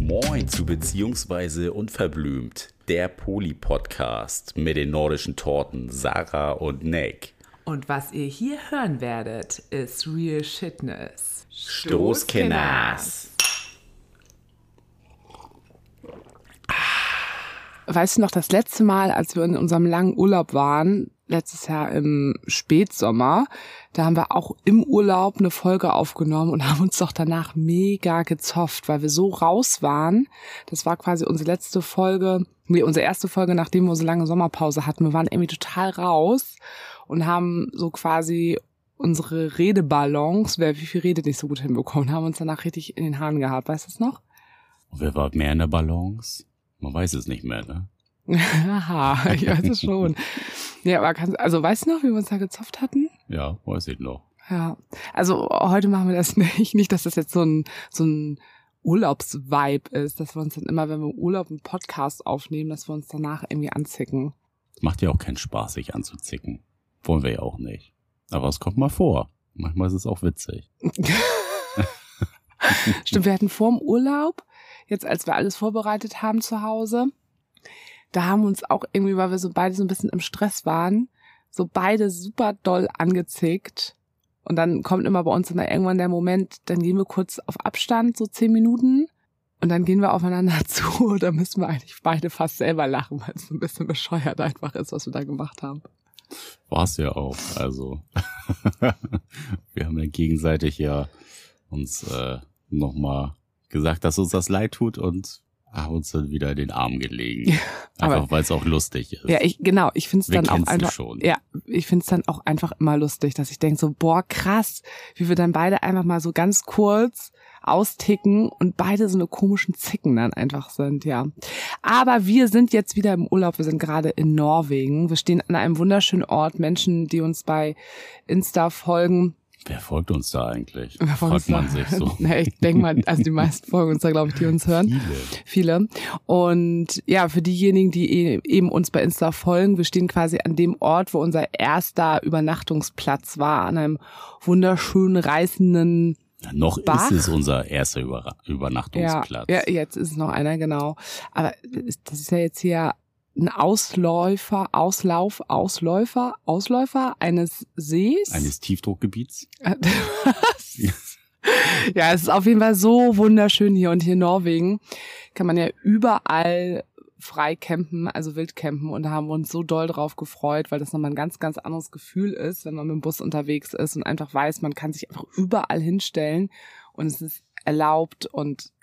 Moin zu Beziehungsweise Unverblümt, der Poli-Podcast mit den nordischen Torten Sarah und Nick. Und was ihr hier hören werdet, ist Real Shitness. Stoßkenners. Weißt du noch, das letzte Mal, als wir in unserem langen Urlaub waren, letztes Jahr im Spätsommer, da haben wir auch im Urlaub eine Folge aufgenommen und haben uns doch danach mega gezofft, weil wir so raus waren. Das war quasi unsere letzte Folge, nee, unsere erste Folge, nachdem wir unsere lange Sommerpause hatten. Wir waren irgendwie total raus und haben so quasi unsere Redeballons, wer wie viel Rede nicht so gut hinbekommen, haben uns danach richtig in den Haaren gehabt. Weißt du das noch? Wer war mehr in der Balance? Man weiß es nicht mehr, ne? Aha, ich weiß es schon. ja, aber kannst, also weißt du noch, wie wir uns da gezopft hatten? Ja, weiß ich noch. Ja, also heute machen wir das nicht. Nicht, dass das jetzt so ein, so ein Urlaubsvibe ist, dass wir uns dann immer, wenn wir im Urlaub einen Podcast aufnehmen, dass wir uns danach irgendwie anzicken. Macht ja auch keinen Spaß, sich anzuzicken. Wollen wir ja auch nicht. Aber es kommt mal vor. Manchmal ist es auch witzig. Stimmt, wir hatten vor dem Urlaub, jetzt als wir alles vorbereitet haben zu Hause, da haben uns auch irgendwie, weil wir so beide so ein bisschen im Stress waren, so beide super doll angezickt. Und dann kommt immer bei uns immer irgendwann der Moment, dann gehen wir kurz auf Abstand, so zehn Minuten. Und dann gehen wir aufeinander zu. Da müssen wir eigentlich beide fast selber lachen, weil es ein bisschen bescheuert einfach ist, was wir da gemacht haben. War es ja auch. Also wir haben ja gegenseitig ja uns äh, nochmal gesagt, dass uns das leid tut und haben uns dann wieder in den Arm gelegen. Einfach weil es auch lustig ist. Ja, ich genau, ich finde es dann auch einfach schon. ja, ich finde es dann auch einfach immer lustig, dass ich denke so, boah, krass, wie wir dann beide einfach mal so ganz kurz austicken und beide so eine komischen Zicken dann einfach sind, ja. Aber wir sind jetzt wieder im Urlaub, wir sind gerade in Norwegen. Wir stehen an einem wunderschönen Ort. Menschen, die uns bei Insta folgen, Wer folgt uns da eigentlich? Wer folgt Fragt man uns sich da? so. Nee, ich denke mal, also die meisten folgen uns da, glaube ich, die uns hören. Viele. Viele. Und ja, für diejenigen, die e- eben uns bei Insta folgen, wir stehen quasi an dem Ort, wo unser erster Übernachtungsplatz war, an einem wunderschönen, reißenden Noch Bach? ist es unser erster Über ja, Übernachtungsplatz. ja, jetzt ist es noch einer, genau. Aber das ist ja jetzt hier ein Ausläufer, Auslauf, Ausläufer, Ausläufer eines Sees. Eines Tiefdruckgebiets. Was? ja, es ist auf jeden Fall so wunderschön hier und hier in Norwegen kann man ja überall frei campen, also wild campen und da haben wir uns so doll drauf gefreut, weil das nochmal ein ganz, ganz anderes Gefühl ist, wenn man mit dem Bus unterwegs ist und einfach weiß, man kann sich einfach überall hinstellen und es ist erlaubt und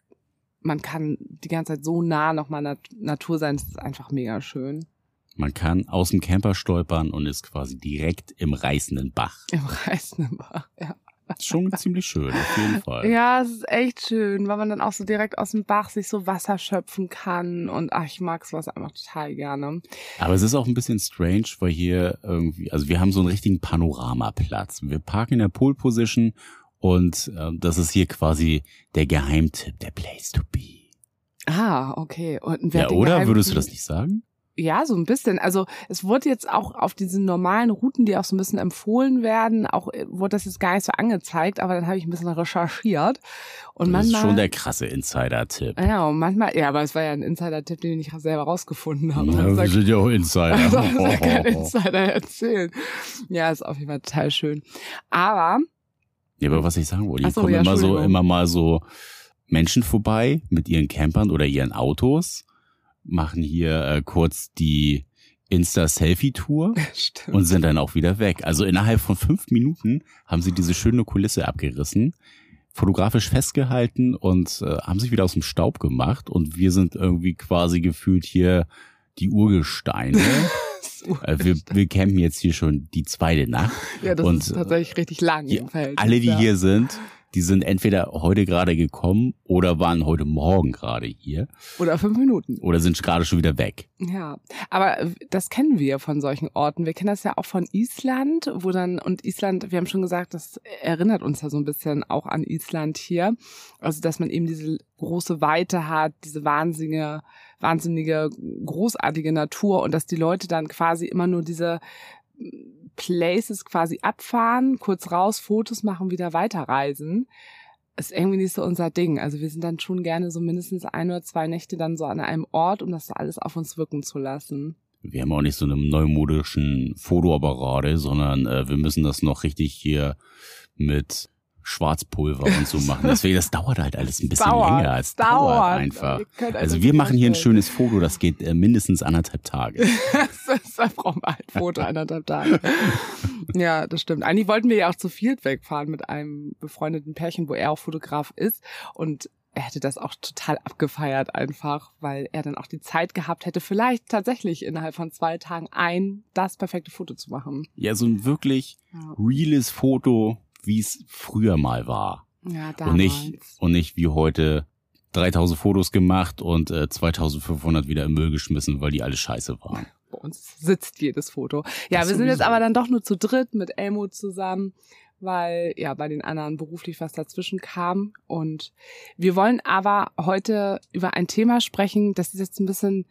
man kann die ganze Zeit so nah nochmal Nat Natur sein, es ist einfach mega schön. Man kann aus dem Camper stolpern und ist quasi direkt im reißenden Bach. Im reißenden Bach, ja. Ist schon ziemlich schön, auf jeden Fall. Ja, es ist echt schön, weil man dann auch so direkt aus dem Bach sich so Wasser schöpfen kann und ach, ich mag sowas einfach total gerne. Aber es ist auch ein bisschen strange, weil hier irgendwie, also wir haben so einen richtigen Panoramaplatz. Wir parken in der Pole Position und äh, das ist hier quasi der Geheimtipp, der Place to be. Ah, okay. Und wer Ja, oder? Geheim- Würdest du das nicht sagen? Ja, so ein bisschen. Also es wurde jetzt auch auf diesen normalen Routen, die auch so ein bisschen empfohlen werden, auch äh, wurde das jetzt gar nicht so angezeigt, aber dann habe ich ein bisschen recherchiert. Und das ist manchmal. schon der krasse Insider-Tipp. ja, und manchmal, ja, aber es war ja ein Insider-Tipp, den ich selber rausgefunden habe. Ja, Also, wir sind ja auch Insider. Also, das kann Insider erzählen. Ja, ist auf jeden Fall total schön. Aber Ja, aber was ich sagen wollte, hier so, kommen ja, immer so, immer mal so Menschen vorbei mit ihren Campern oder ihren Autos, machen hier äh, kurz die Insta-Selfie-Tour und sind dann auch wieder weg. Also innerhalb von fünf Minuten haben sie diese schöne Kulisse abgerissen, fotografisch festgehalten und äh, haben sich wieder aus dem Staub gemacht und wir sind irgendwie quasi gefühlt hier die Urgesteine. äh, wir, wir campen jetzt hier schon die zweite Nacht. ja, das und, ist tatsächlich richtig lang Die, im Feld. alle, die ja. hier sind, die sind entweder heute gerade gekommen oder waren heute Morgen gerade hier Oder fünf Minuten. oder sind gerade schon wieder weg. Ja, aber das kennen wir von solchen Orten. Wir kennen das ja auch von Island, wo dann, und Island, wir haben schon gesagt, das erinnert uns ja so ein bisschen auch an Island hier. Also, dass man eben diese große Weite hat, diese wahnsinnige, wahnsinnige, großartige Natur und dass die Leute dann quasi immer nur diese Places quasi abfahren, kurz raus, Fotos machen, wieder weiterreisen. Ist irgendwie nicht so unser Ding. Also wir sind dann schon gerne so mindestens ein oder zwei Nächte dann so an einem Ort, um das alles auf uns wirken zu lassen. Wir haben auch nicht so einen neumodischen Fotoapparate, sondern äh, wir müssen das noch richtig hier mit Schwarzpulver und so machen. Deswegen, das dauert halt alles ein bisschen Dauert, länger. Es dauert. dauert einfach. Also wir machen hier ein schönes Foto, das geht äh, mindestens anderthalb Tage. da brauchen wir halt Foto anderthalb Tage. Ja, das stimmt. Eigentlich wollten wir ja auch zu viert wegfahren mit einem befreundeten Pärchen, wo er auch Fotograf ist. Und er hätte das auch total abgefeiert einfach, weil er dann auch die Zeit gehabt hätte, vielleicht tatsächlich innerhalb von zwei Tagen ein, das perfekte Foto zu machen. Ja, so ein wirklich Ja, reales Foto, wie es früher mal war. ja Und nicht, und nicht wie heute 3000 Fotos gemacht und äh, 2500 wieder im Müll geschmissen, weil die alle scheiße waren. bei uns sitzt jedes Foto. Ja, Das wir sind jetzt aber dann doch nur zu dritt mit Elmo zusammen, weil ja bei den anderen beruflich was dazwischen kam. Und wir wollen aber heute über ein Thema sprechen, das ist jetzt ein bisschen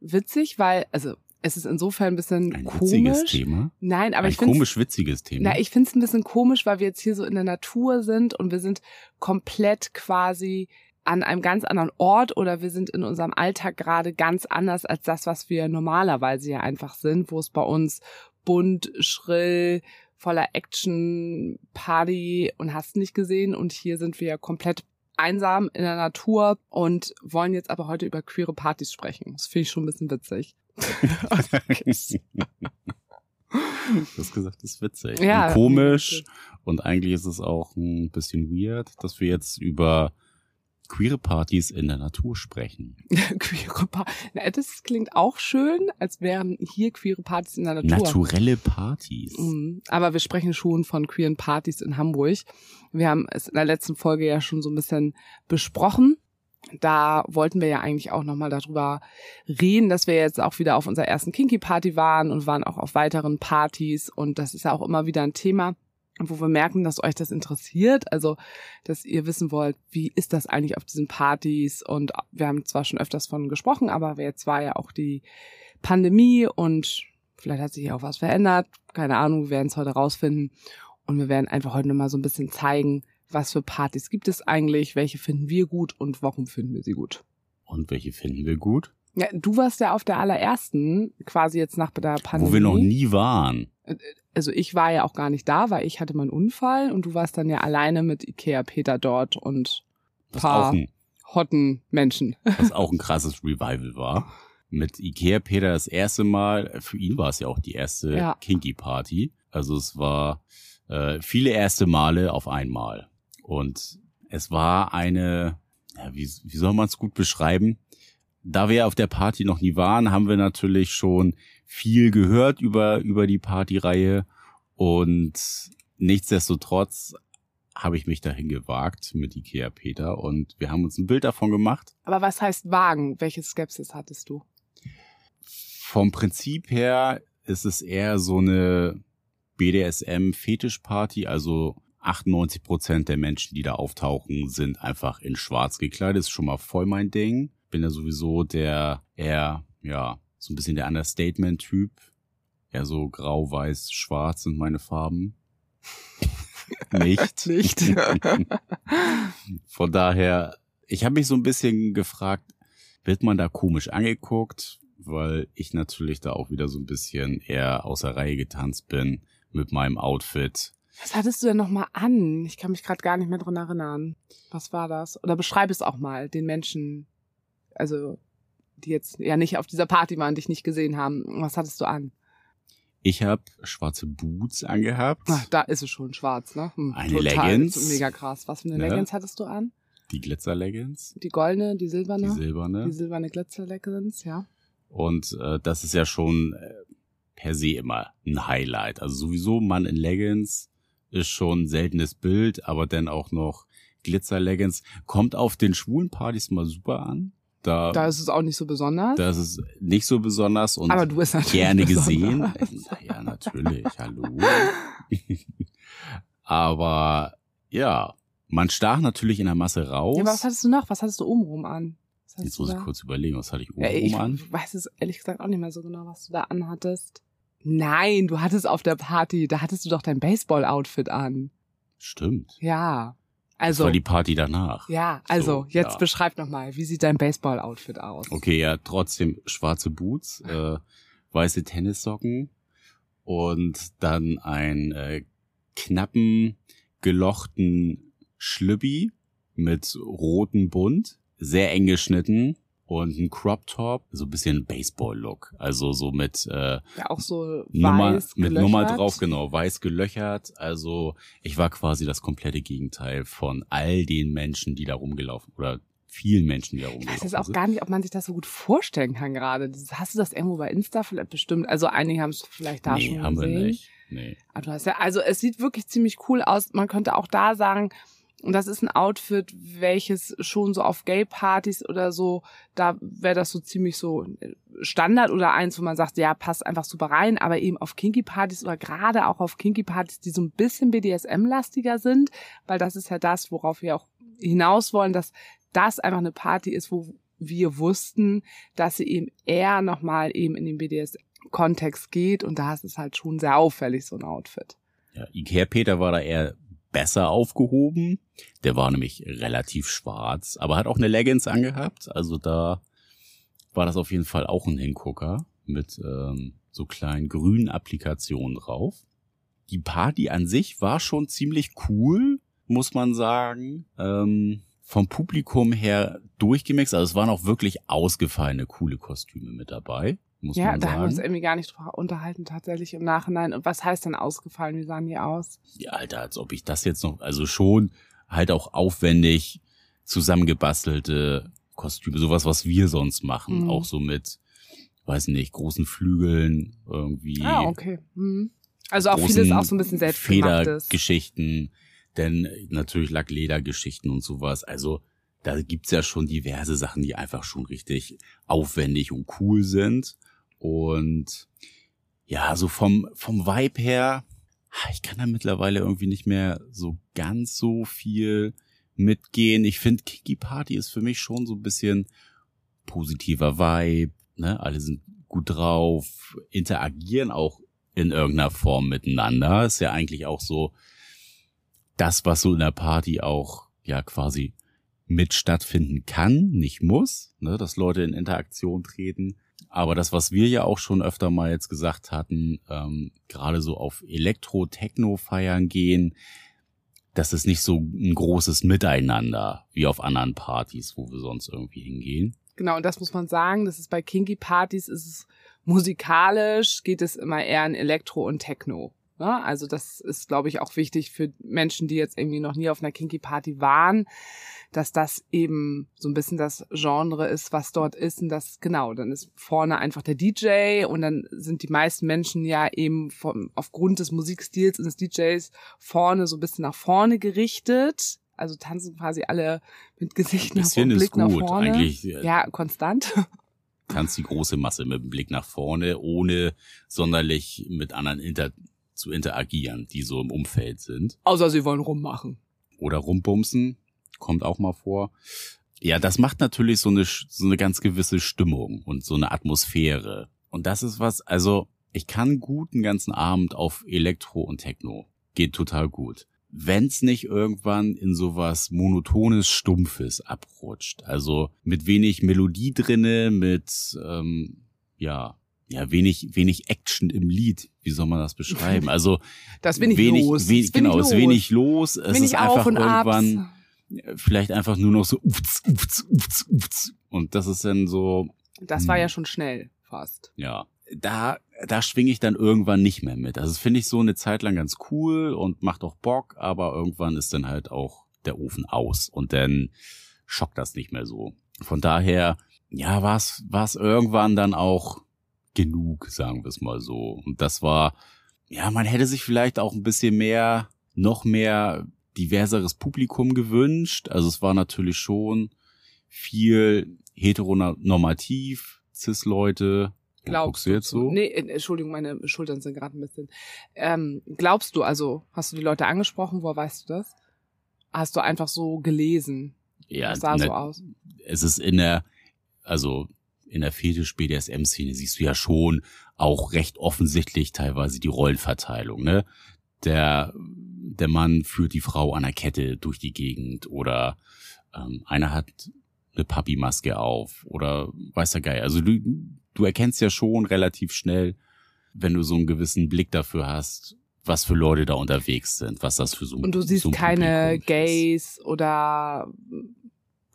witzig, weil, also es ist insofern ein bisschen Ein witziges komisch. Thema. Nein, aber ein ich finde komisch witziges Thema. na, ich finde es ein bisschen komisch, weil wir jetzt hier so in der Natur sind und wir sind komplett quasi an einem ganz anderen Ort oder wir sind in unserem Alltag gerade ganz anders als das, was wir normalerweise ja einfach sind, wo es bei uns bunt, schrill, voller Action, Party und hast nicht gesehen und hier sind wir komplett einsam in der Natur und wollen jetzt aber heute über queere Partys sprechen. Das finde ich schon ein bisschen witzig. Du hast gesagt, das ist witzig. Ja, und komisch. Und eigentlich ist es auch ein bisschen weird, dass wir jetzt über queere Partys in der Natur sprechen. queere Partys. Das klingt auch schön, als wären hier queere Partys in der Natur. Naturelle Partys. Mhm. Aber wir sprechen schon von queeren Partys in Hamburg. Wir haben es in der letzten Folge ja schon so ein bisschen besprochen. Da wollten wir ja eigentlich auch nochmal darüber reden, dass wir jetzt auch wieder auf unserer ersten Kinky-Party waren und waren auch auf weiteren Partys. Und das ist ja auch immer wieder ein Thema, wo wir merken, dass euch das interessiert. Also, dass ihr wissen wollt, wie ist das eigentlich auf diesen Partys? Und wir haben zwar schon öfters von gesprochen, aber jetzt war ja auch die Pandemie und vielleicht hat sich ja auch was verändert. Keine Ahnung, wir werden es heute rausfinden. Und wir werden einfach heute nochmal so ein bisschen zeigen, was für Partys gibt es eigentlich, welche finden wir gut und warum finden wir sie gut. Und welche finden wir gut? Ja, du warst ja auf der allerersten, quasi jetzt nach der Pandemie. Wo wir noch nie waren. Also ich war ja auch gar nicht da, weil ich hatte meinen Unfall und du warst dann ja alleine mit Ikea Peter dort und Was Paar. ein, hotten Menschen. was auch ein krasses Revival war. Mit Ikea Peter das erste Mal, für ihn war es ja auch die erste Ja. Kinky Party. Also es war äh, viele erste Male auf einmal. Und es war eine, ja, wie, wie soll man es gut beschreiben? Da wir auf der Party noch nie waren, haben wir natürlich schon viel gehört über, über die Partyreihe. Und nichtsdestotrotz habe ich mich dahin gewagt mit Ikea Peter und wir haben uns ein Bild davon gemacht. Aber was heißt Wagen? Welche Skepsis hattest du? Vom Prinzip her ist es eher so eine BDSM-Fetischparty, also 98 Prozent der Menschen, die da auftauchen, sind einfach in schwarz gekleidet. Ist schon mal voll mein Ding. Bin ja sowieso der eher, ja, so ein bisschen der Understatement-Typ. Eher so grau, weiß, schwarz sind meine Farben. Nicht. Nicht. Von daher, ich habe mich so ein bisschen gefragt, wird man da komisch angeguckt, weil ich natürlich da auch wieder so ein bisschen eher außer Reihe getanzt bin mit meinem Outfit. Was hattest du denn nochmal an? Ich kann mich gerade gar nicht mehr dran erinnern. Was war das? Oder beschreib es auch mal den Menschen, also die jetzt ja nicht auf dieser Party waren, dich nicht gesehen haben. Was hattest du an? Ich habe schwarze Boots angehabt, Ach, da ist es schon schwarz, ne? Hm, Eine Leggings. Mega krass. Was für eine Ne? Leggings hattest du an? die Glitzer-Leggings, Die goldene, die die silberne? silberne. Die silberne Glitzer-Leggings, ja. Und äh, das ist ja schon äh, per se immer ein Highlight. Also sowieso Mann in Leggings ist schon ein seltenes Bild, aber dann auch noch Glitzer-Leggings. Kommt auf den schwulen Partys mal super an. Da, Da ist es auch nicht so besonders. das ist nicht so besonders und aber du bist natürlich gerne gesehen. besonders. Ja, natürlich, hallo. aber ja, man stach natürlich in der Masse raus. Ja, aber was hattest du noch? Was hattest du obenrum an? Jetzt muss ich da? kurz überlegen, was hatte ich oben Ja, ich an? weiß es ehrlich gesagt auch nicht mehr so genau, was du da anhattest. Nein, du hattest auf der Party, da hattest du doch dein Baseball-Outfit an. Stimmt. Ja. Das Also, war die Party danach. ja, also, So, jetzt ja. beschreib nochmal, wie sieht dein Baseball-Outfit aus? Okay, ja, trotzdem schwarze Boots, äh, weiße Tennissocken und dann ein äh, knappen, gelochten Schlüppi mit rotem Bund, sehr eng geschnitten und ein Crop Top, so ein bisschen Baseball-Look. Also so mit äh, Ja, auch so Nummer, weiß mit gelöchert. Nummer drauf, genau, weiß gelöchert. Also ich war quasi das komplette Gegenteil von all den Menschen, die da rumgelaufen oder vielen Menschen, die da Ich rumgelaufen weiß jetzt auch sind. gar nicht, ob man sich das so gut vorstellen kann gerade. Hast du das irgendwo bei Insta vielleicht bestimmt? Also einige haben es vielleicht da nee, schon haben gesehen. wir nicht. Nee. Aber du hast ja, also es sieht wirklich ziemlich cool aus. Man könnte auch da sagen, und das ist ein Outfit, welches schon so auf Gay-Partys oder so, da wäre das so ziemlich so Standard oder eins, wo man sagt, ja, passt einfach super rein, aber eben auf Kinky-Partys oder gerade auch auf Kinky-Partys, die so ein bisschen BDSM-lastiger sind, weil das ist ja das, worauf wir auch hinaus wollen, dass das einfach eine Party ist, wo wir wussten, dass sie eben eher nochmal eben in den BDSM-Kontext geht und da ist es halt schon sehr auffällig, so ein Outfit. Ja, Ikea Peter war da eher besser aufgehoben. Der war nämlich relativ schwarz, aber hat auch eine Leggings angehabt. Also da war das auf jeden Fall auch ein Hingucker mit ähm, so kleinen grünen Applikationen drauf. Die Party an sich war schon ziemlich cool, muss man sagen. Ähm, vom Publikum her durchgemixt. Also es waren auch wirklich ausgefallene, coole Kostüme mit dabei, muss Ja, man da haben wir uns sagen. irgendwie gar nicht drüber unterhalten, tatsächlich im Nachhinein. Und was heißt denn ausgefallen? Wie sahen die aus? Ja, Alter, als ob ich das jetzt noch, also schon halt auch aufwendig zusammengebastelte Kostüme, sowas, was wir sonst machen, Mhm. auch so mit, weiß nicht, großen Flügeln irgendwie. Ah, okay. Mhm. Also auch vieles auch so ein bisschen selbstgemachtes. Federgeschichten, denn natürlich Lackledergeschichten und sowas. Also da gibt's ja schon diverse Sachen, die einfach schon richtig aufwendig und cool sind. Und ja, so vom, vom Vibe her, ich kann da mittlerweile irgendwie nicht mehr so ganz so viel mitgehen. Ich finde, Kiki Party ist für mich schon so ein bisschen positiver Vibe, ne? Alle sind gut drauf, interagieren auch in irgendeiner Form miteinander. Ist ja eigentlich auch so das, was so in der Party auch ja quasi mit stattfinden kann, nicht muss, ne, dass Leute in Interaktion treten. Aber das, was wir ja auch schon öfter mal jetzt gesagt hatten, ähm, gerade so auf Elektro-Techno feiern gehen, das ist nicht so ein großes Miteinander wie auf anderen Partys, wo wir sonst irgendwie hingehen. Genau, und das muss man sagen, das ist bei Kinky Partys ist es musikalisch, geht es immer eher in Elektro und Techno. Ne? Also das ist, glaube ich, auch wichtig für Menschen, die jetzt irgendwie noch nie auf einer Kinky Party waren, dass das eben so ein bisschen das Genre ist, was dort ist. Und das, genau, dann ist vorne einfach der DJ und dann sind die meisten Menschen ja eben vom, aufgrund des Musikstils und des DJs vorne so ein bisschen nach vorne gerichtet. Also tanzen quasi alle mit Gesicht nach Bisschen vorne, ist Blick nach gut. vorne. Eigentlich Ja, konstant. tanzt die große Masse mit dem Blick nach vorne, ohne sonderlich mit anderen inter zu interagieren, die so im Umfeld sind. Außer sie wollen rummachen. Oder rumbumsen, kommt auch mal vor. Ja, das macht natürlich so eine, so eine ganz gewisse Stimmung und so eine Atmosphäre. Und das ist was, also ich kann gut einen ganzen Abend auf Elektro und Techno. Geht total gut. Wenn's nicht irgendwann in sowas monotones, stumpfes abrutscht. Also mit wenig Melodie drinne, mit ähm, ja, ja, wenig, wenig Action im Lied. Wie soll man das beschreiben? Also Das bin ich wenig, los. wenig, genau, es ist wenig los. Es Wenig ist einfach irgendwann abs. vielleicht einfach nur noch so ufz, ufz, ufz, ufz. und das ist dann so, Das war Hm. ja schon schnell fast. ja, da da schwinge ich dann irgendwann nicht mehr mit. Also das finde ich so eine Zeit lang ganz cool und macht auch Bock, aber irgendwann ist dann halt auch der Ofen aus und dann schockt das nicht mehr so. Von daher, ja, war es irgendwann dann auch genug, sagen wir es mal so. Und das war, ja, man hätte sich vielleicht auch ein bisschen mehr, noch mehr diverseres Publikum gewünscht. Also es war natürlich schon viel heteronormativ, Cis-Leute. Glaubst du jetzt so? Nee, äh, Entschuldigung, meine Schultern sind gerade ein bisschen. Ähm, glaubst du, also hast du die Leute angesprochen, woher weißt du das? Hast du einfach so gelesen? Ja, das sah so ne, aus. es ist in der, also in der Fetisch-BDSM-Szene siehst du ja schon auch recht offensichtlich teilweise die Rollenverteilung, ne? Der, der Mann führt die Frau an der Kette durch die Gegend oder ähm, einer hat eine Papi-Maske auf oder weiß der Geil. Also du, du erkennst ja schon relativ schnell, wenn du so einen gewissen Blick dafür hast, was für Leute da unterwegs sind, was das für so Und du siehst so ein keine. Gays oder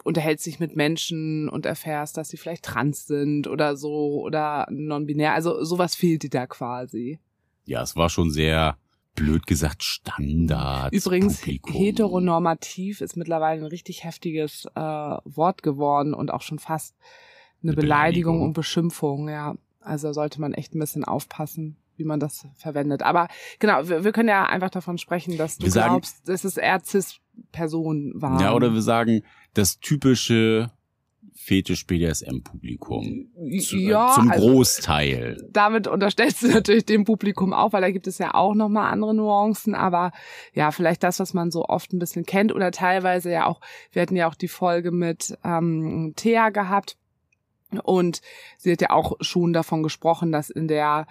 unterhältst dich mit Menschen und erfährst, dass sie vielleicht trans sind oder so oder non-binär. Also sowas fehlt dir da quasi. Ja, es war schon sehr blöd gesagt Standard. Übrigens, Publikum. heteronormativ ist mittlerweile ein richtig heftiges äh, Wort geworden und auch schon fast eine, Eine Beleidigung, Beleidigung. und Beschimpfung, ja. Also sollte man echt ein bisschen aufpassen, wie man das verwendet. Aber genau, wir, wir können ja einfach davon sprechen, dass du Wir sagen- glaubst, dass es eher Cis-Personen waren. Ja, oder wir sagen, das typische Fetisch-BDSM-Publikum. Zu, ja, äh, zum also- Großteil. damit unterstellst du natürlich dem Publikum auch, weil da gibt es ja auch nochmal andere Nuancen, aber ja, vielleicht das, was man so oft ein bisschen kennt oder teilweise ja auch, wir hatten ja auch die Folge mit ähm, Thea gehabt und sie hat ja auch schon davon gesprochen, dass in der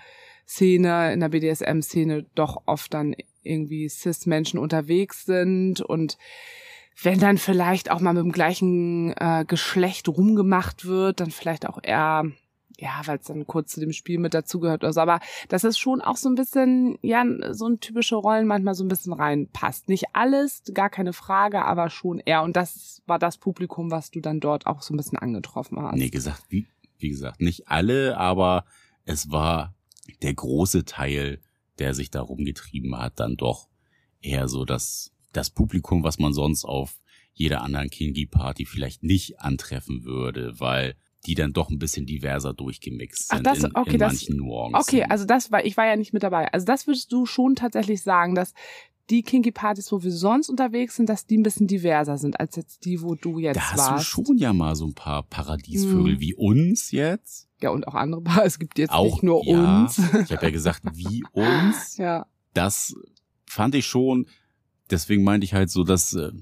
Szene, in der BDSM-Szene doch oft dann irgendwie Cis-Menschen unterwegs sind und wenn dann vielleicht auch mal mit dem gleichen äh, Geschlecht rumgemacht wird, dann vielleicht auch eher, ja, weil es dann kurz zu dem Spiel mit dazugehört oder so. Aber dass es schon auch so ein bisschen, ja, so ein typische Rollen manchmal so ein bisschen reinpasst. Nicht alles, gar keine Frage, aber schon eher. Und das war das Publikum, was du dann dort auch so ein bisschen angetroffen hast. Nee, gesagt, wie, wie gesagt, nicht alle, aber es war der große Teil, der sich da rumgetrieben hat, dann doch eher so das, das Publikum, was man sonst auf jeder anderen Kingi-Party vielleicht nicht antreffen würde, weil die dann doch ein bisschen diverser durchgemixt Ach, sind das- in, okay, in das- manchen Nuancen. Okay, also das war, ich war ja nicht mit dabei. Also das würdest du schon tatsächlich sagen, dass die Kinky Partys, wo wir sonst unterwegs sind, dass die ein bisschen diverser sind als jetzt die, wo du jetzt da hast warst. du schon ja mal so ein paar Paradiesvögel Mhm. wie uns jetzt. Ja, und auch andere Paar. Es gibt jetzt Auch nicht nur ja, uns. Ich habe ja gesagt, wie uns. ja. das fand ich schon, deswegen meinte ich halt so, dass äh,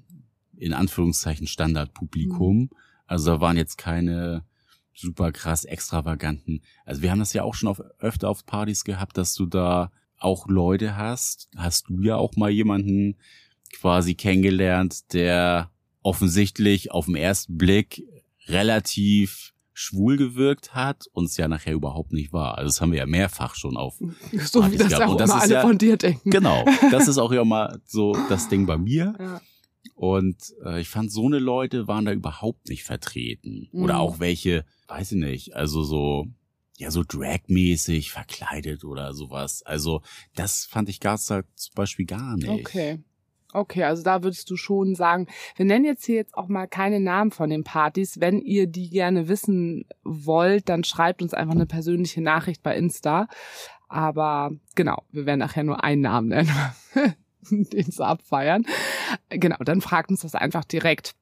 in Anführungszeichen Standardpublikum, Mhm. also da waren jetzt keine super krass extravaganten, also wir haben das ja auch schon auf, öfter auf Partys gehabt, dass du da auch Leute hast, hast du ja auch mal jemanden quasi kennengelernt, der offensichtlich auf den ersten Blick relativ schwul gewirkt hat und es ja nachher überhaupt nicht war. Also das haben wir ja mehrfach schon auf So wie das gehabt. auch Und das immer alle ja- von dir denken. Genau, das ist auch ja mal so das Ding bei mir. Ja. Und äh, ich fand, so eine Leute waren da überhaupt nicht vertreten. Oder Mhm. auch welche, weiß ich nicht, also so, ja, so dragmäßig verkleidet oder sowas. Also das fand ich da zum Beispiel gar nicht. Okay. Okay, also da würdest du schon sagen, wir nennen jetzt hier jetzt auch mal keine Namen von den Partys. Wenn ihr die gerne wissen wollt, dann schreibt uns einfach eine persönliche Nachricht bei Insta. Aber genau, wir werden nachher nur einen Namen nennen, den zu abfeiern. Genau, dann fragt uns das einfach direkt.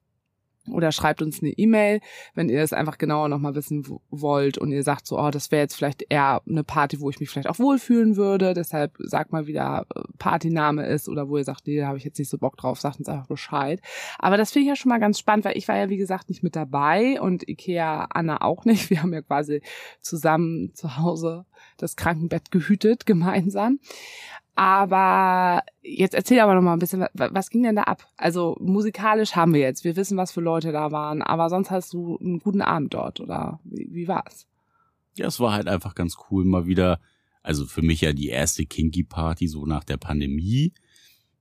Oder schreibt uns eine E-Mail, wenn ihr das einfach genauer nochmal wissen wollt und ihr sagt so, oh, das wäre jetzt vielleicht eher eine Party, wo ich mich vielleicht auch wohlfühlen würde. Deshalb sagt mal, wie der äh, Partyname ist oder wo ihr sagt, nee, da habe ich jetzt nicht so Bock drauf, sagt uns einfach Bescheid. Aber das finde ich ja schon mal ganz spannend, weil ich war ja, wie gesagt, nicht mit dabei und Ikea Anna auch nicht. Wir haben ja quasi zusammen zu Hause das Krankenbett gehütet, gemeinsam. Aber jetzt erzähl aber noch mal ein bisschen, wa- was ging denn da ab? Also musikalisch haben wir jetzt, wir wissen, was für Leute da waren, aber sonst hast du einen guten Abend dort oder wie, wie war's? Ja, es war halt einfach ganz cool, mal wieder, also für mich ja die erste Kinky-Party so nach der Pandemie,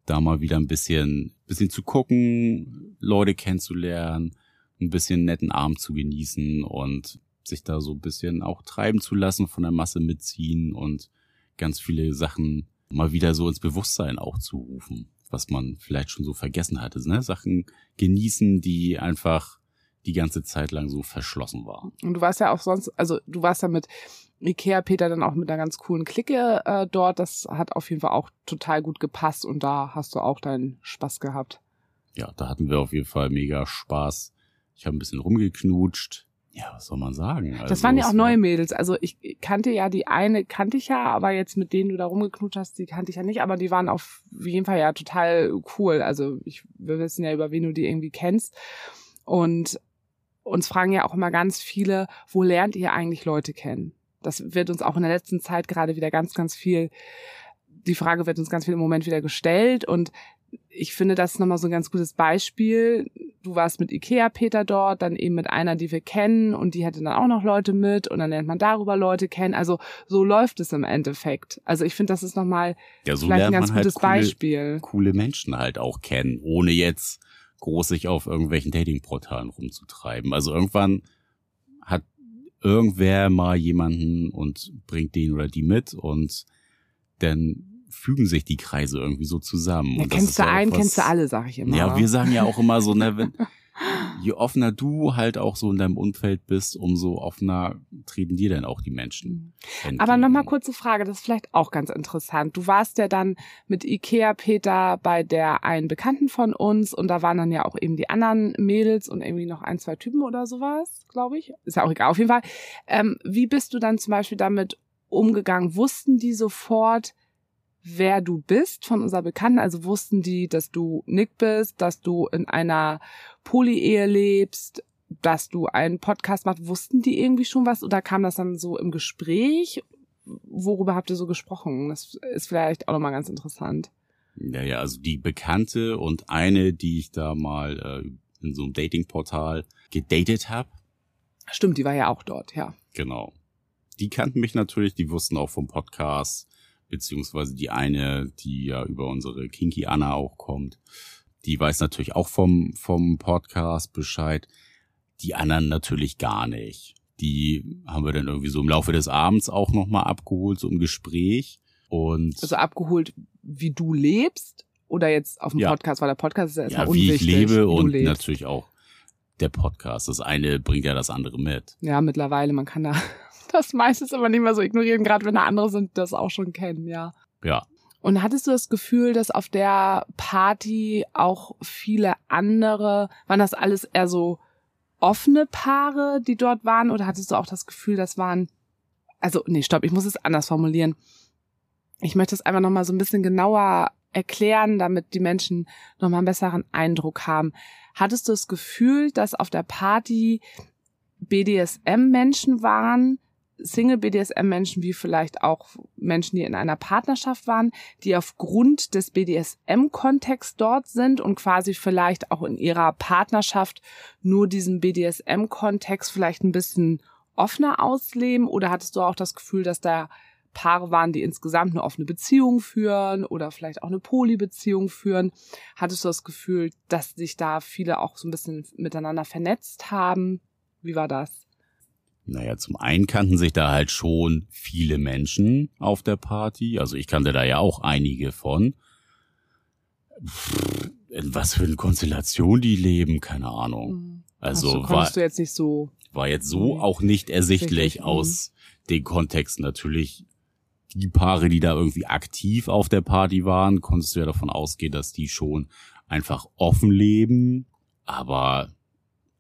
da mal wieder ein bisschen, bisschen zu gucken, Leute kennenzulernen, ein bisschen netten Abend zu genießen und sich da so ein bisschen auch treiben zu lassen, von der Masse mitziehen und ganz viele Sachen mal wieder so ins Bewusstsein auch zu rufen, was man vielleicht schon so vergessen hatte, ne? Sachen genießen, die einfach die ganze Zeit lang so verschlossen waren. Und du warst ja auch sonst, also du warst ja mit Ikea Peter dann auch mit einer ganz coolen Clique äh, dort. Das hat auf jeden Fall auch total gut gepasst und da hast du auch deinen Spaß gehabt. ja, da hatten wir auf jeden Fall mega Spaß. Ich habe ein bisschen rumgeknutscht. Ja, was soll man sagen? Das Also, waren ja auch neue Mädels. Also ich kannte ja die eine, kannte ich ja, aber jetzt mit denen du da rumgeknutscht hast, die kannte ich ja nicht, aber die waren auf jeden Fall ja total cool. Also ich, wir wissen ja, über wen du die irgendwie kennst. Und uns fragen ja auch immer ganz viele, wo lernt ihr eigentlich Leute kennen? Das wird uns auch in der letzten Zeit gerade wieder ganz, ganz viel, die Frage wird uns ganz viel im Moment wieder gestellt und ich finde, das ist nochmal so ein ganz gutes Beispiel. Du warst mit Ikea Peter dort, dann eben mit einer, die wir kennen und die hatte dann auch noch Leute mit und dann lernt man darüber Leute kennen. Also so läuft es im Endeffekt. Also ich finde, das ist nochmal Ja, so vielleicht ein ganz halt gutes coole, Beispiel. coole Menschen halt auch kennen, ohne jetzt groß sich auf irgendwelchen Datingportalen rumzutreiben. Also irgendwann hat irgendwer mal jemanden und bringt den oder die mit und dann fügen sich die Kreise irgendwie so zusammen. Ja, kennst du ja einen, kennst du alle, sag ich immer. Ja, wir sagen ja auch immer so, ne, wenn, je offener du halt auch so in deinem Umfeld bist, umso offener treten dir dann auch die Menschen. entgegen. Aber nochmal kurze Frage, das ist vielleicht auch ganz interessant. Du warst ja dann mit Ikea Peter bei der einen Bekannten von uns und da waren dann ja auch eben die anderen Mädels und irgendwie noch ein, zwei Typen oder sowas, glaube ich. Ist ja auch egal, auf jeden Fall. Ähm, wie bist du dann zum Beispiel damit umgegangen? Wussten die sofort, wer du bist von unserer Bekannten? Also wussten die, dass du Nick bist, dass du in einer Poly-Ehe lebst, dass du einen Podcast machst? Wussten die irgendwie schon was oder kam das dann so im Gespräch? Worüber habt ihr so gesprochen? Das ist vielleicht auch nochmal ganz interessant. Ja, ja, also die Bekannte und eine, die ich da mal äh, in so einem Datingportal gedatet habe, Stimmt, die war ja auch dort, ja. genau. Die kannten mich natürlich, die wussten auch vom Podcast, beziehungsweise die eine, die ja über unsere Kinky Anna auch kommt, die weiß natürlich auch vom, vom Podcast Bescheid. Die anderen natürlich gar nicht. Die haben wir dann irgendwie so im Laufe des Abends auch nochmal abgeholt, so im Gespräch. Und Also abgeholt, wie du lebst oder jetzt auf dem Ja. Podcast, weil der Podcast ist ja erstmal ja, wie ich unwichtig, wie lebe du und lebst. natürlich auch der Podcast. Das eine bringt ja das andere mit. Ja, mittlerweile, man kann da das meistens aber nicht mehr so ignorieren, gerade wenn da andere sind, die das auch schon kennen, ja. Ja, Und hattest du das Gefühl, dass auf der Party auch viele andere, waren das alles eher so offene Paare, die dort waren, oder hattest du auch das Gefühl, das waren, also, nee, stopp, ich muss es anders formulieren. Ich möchte es einfach nochmal so ein bisschen genauer erklären, damit die Menschen nochmal einen besseren Eindruck haben. Hattest du das Gefühl, dass auf der Party BDSM-Menschen waren, Single-BDSM-Menschen wie vielleicht auch Menschen, die in einer Partnerschaft waren, die aufgrund des BDSM-Kontexts dort sind und quasi vielleicht auch in ihrer Partnerschaft nur diesen BDSM-Kontext vielleicht ein bisschen offener ausleben? Oder hattest du auch das Gefühl, dass da Paare waren, die insgesamt eine offene Beziehung führen oder vielleicht auch eine Polybeziehung führen? Hattest du das Gefühl, dass sich da viele auch so ein bisschen miteinander vernetzt haben? Wie war das? naja, zum einen kannten sich da halt schon viele Menschen auf der Party. Also ich kannte da ja auch einige von. Pff, In was für eine Konstellation die leben, keine Ahnung. Also Ach so, war, konntest du jetzt nicht so. war jetzt so auch nicht ersichtlich mhm. aus den Kontexten. Natürlich die Paare, die da irgendwie aktiv auf der Party waren, konntest du ja davon ausgehen, dass die schon einfach offen leben. Aber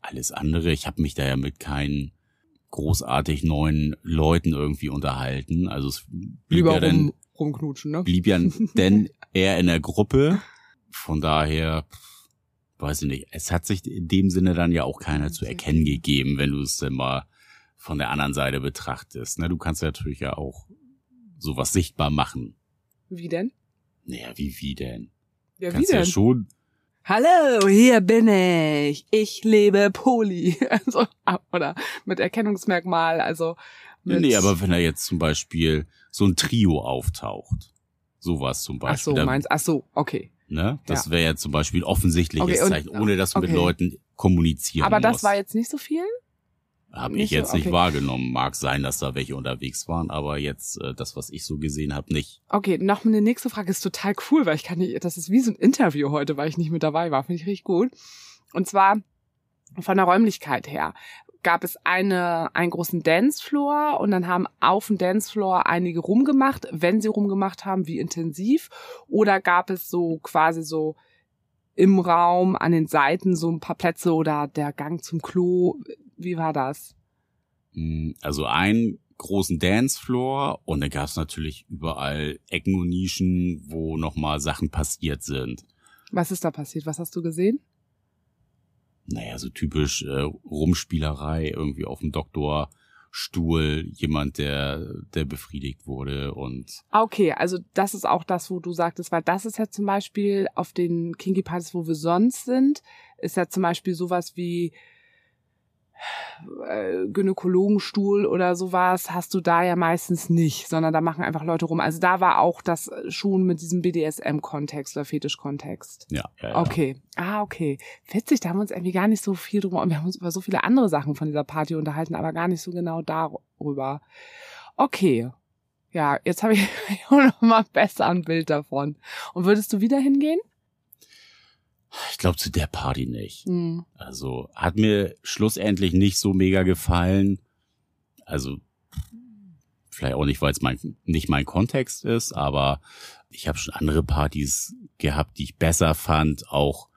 alles andere, ich habe mich da ja mit keinen großartig neuen Leuten irgendwie unterhalten. Also es blieb Lieber ja dann rum, rumknutschen, ne? blieb ja denn eher in der Gruppe. Von daher, weiß ich nicht, es hat sich in dem Sinne dann ja auch keiner zu erkennen gegeben, wenn du es denn mal von der anderen Seite betrachtest. Ne, du kannst natürlich ja auch sowas sichtbar machen. Wie denn? Naja, wie, wie denn? Ja, wie kannst ja denn? schon, Hallo, hier bin ich. Ich lebe Poly. Also, oder mit Erkennungsmerkmal, also mit, nee, aber wenn da jetzt zum Beispiel so ein Trio auftaucht, sowas zum Ach Beispiel, so, da- meinst, ach so, okay. ne, das wäre ja zum Beispiel offensichtliches Okay, und- Zeichen, ohne dass du mit okay. Leuten kommunizieren Aber das musst. war jetzt nicht so viel? Habe Nicht ich so? jetzt nicht Okay. wahrgenommen. Mag sein, dass da welche unterwegs waren, aber jetzt äh, das, was ich so gesehen habe, nicht. Okay, noch eine nächste Frage ist total cool, weil ich kann nicht, das ist wie so ein Interview heute, weil ich nicht mit dabei war, finde ich richtig gut. Und zwar von der Räumlichkeit her gab es eine, einen großen Dancefloor und dann haben auf dem Dancefloor einige rumgemacht. Wenn sie rumgemacht haben, wie intensiv? Oder gab es so quasi so im Raum an den Seiten so ein paar Plätze oder der Gang zum Klo? Wie war das? Mm, Also einen großen Dancefloor und dann gab es natürlich überall Ecken und Nischen, wo nochmal Sachen passiert sind. Was ist da passiert? Was hast du gesehen? naja, so typisch äh, Rumspielerei, irgendwie auf dem Doktorstuhl, jemand, der, der befriedigt wurde und. Ah, Okay, also das ist auch das, wo du sagtest, weil das ist ja zum Beispiel auf den Kinky Partys, wo wir sonst sind, ist ja zum Beispiel sowas wie äh, Gynäkologenstuhl oder sowas hast du da ja meistens nicht, sondern da machen einfach Leute rum. Also da war auch das schon mit diesem BDSM-Kontext oder Fetisch-Kontext. Ja, ja, ja. Okay. Ah, okay. Witzig, da haben wir uns irgendwie gar nicht so viel drüber und wir haben uns über so viele andere Sachen von dieser Party unterhalten, aber gar nicht so genau darüber. Okay. Ja, jetzt habe ich auch noch mal besser ein Bild davon. Und würdest du wieder hingehen? Ich glaube zu der Party nicht. Hm. Also hat mir schlussendlich nicht so mega gefallen. Also vielleicht auch nicht, weil es mein, nicht mein Kontext ist, aber ich habe schon andere Partys gehabt, die ich besser fand, auch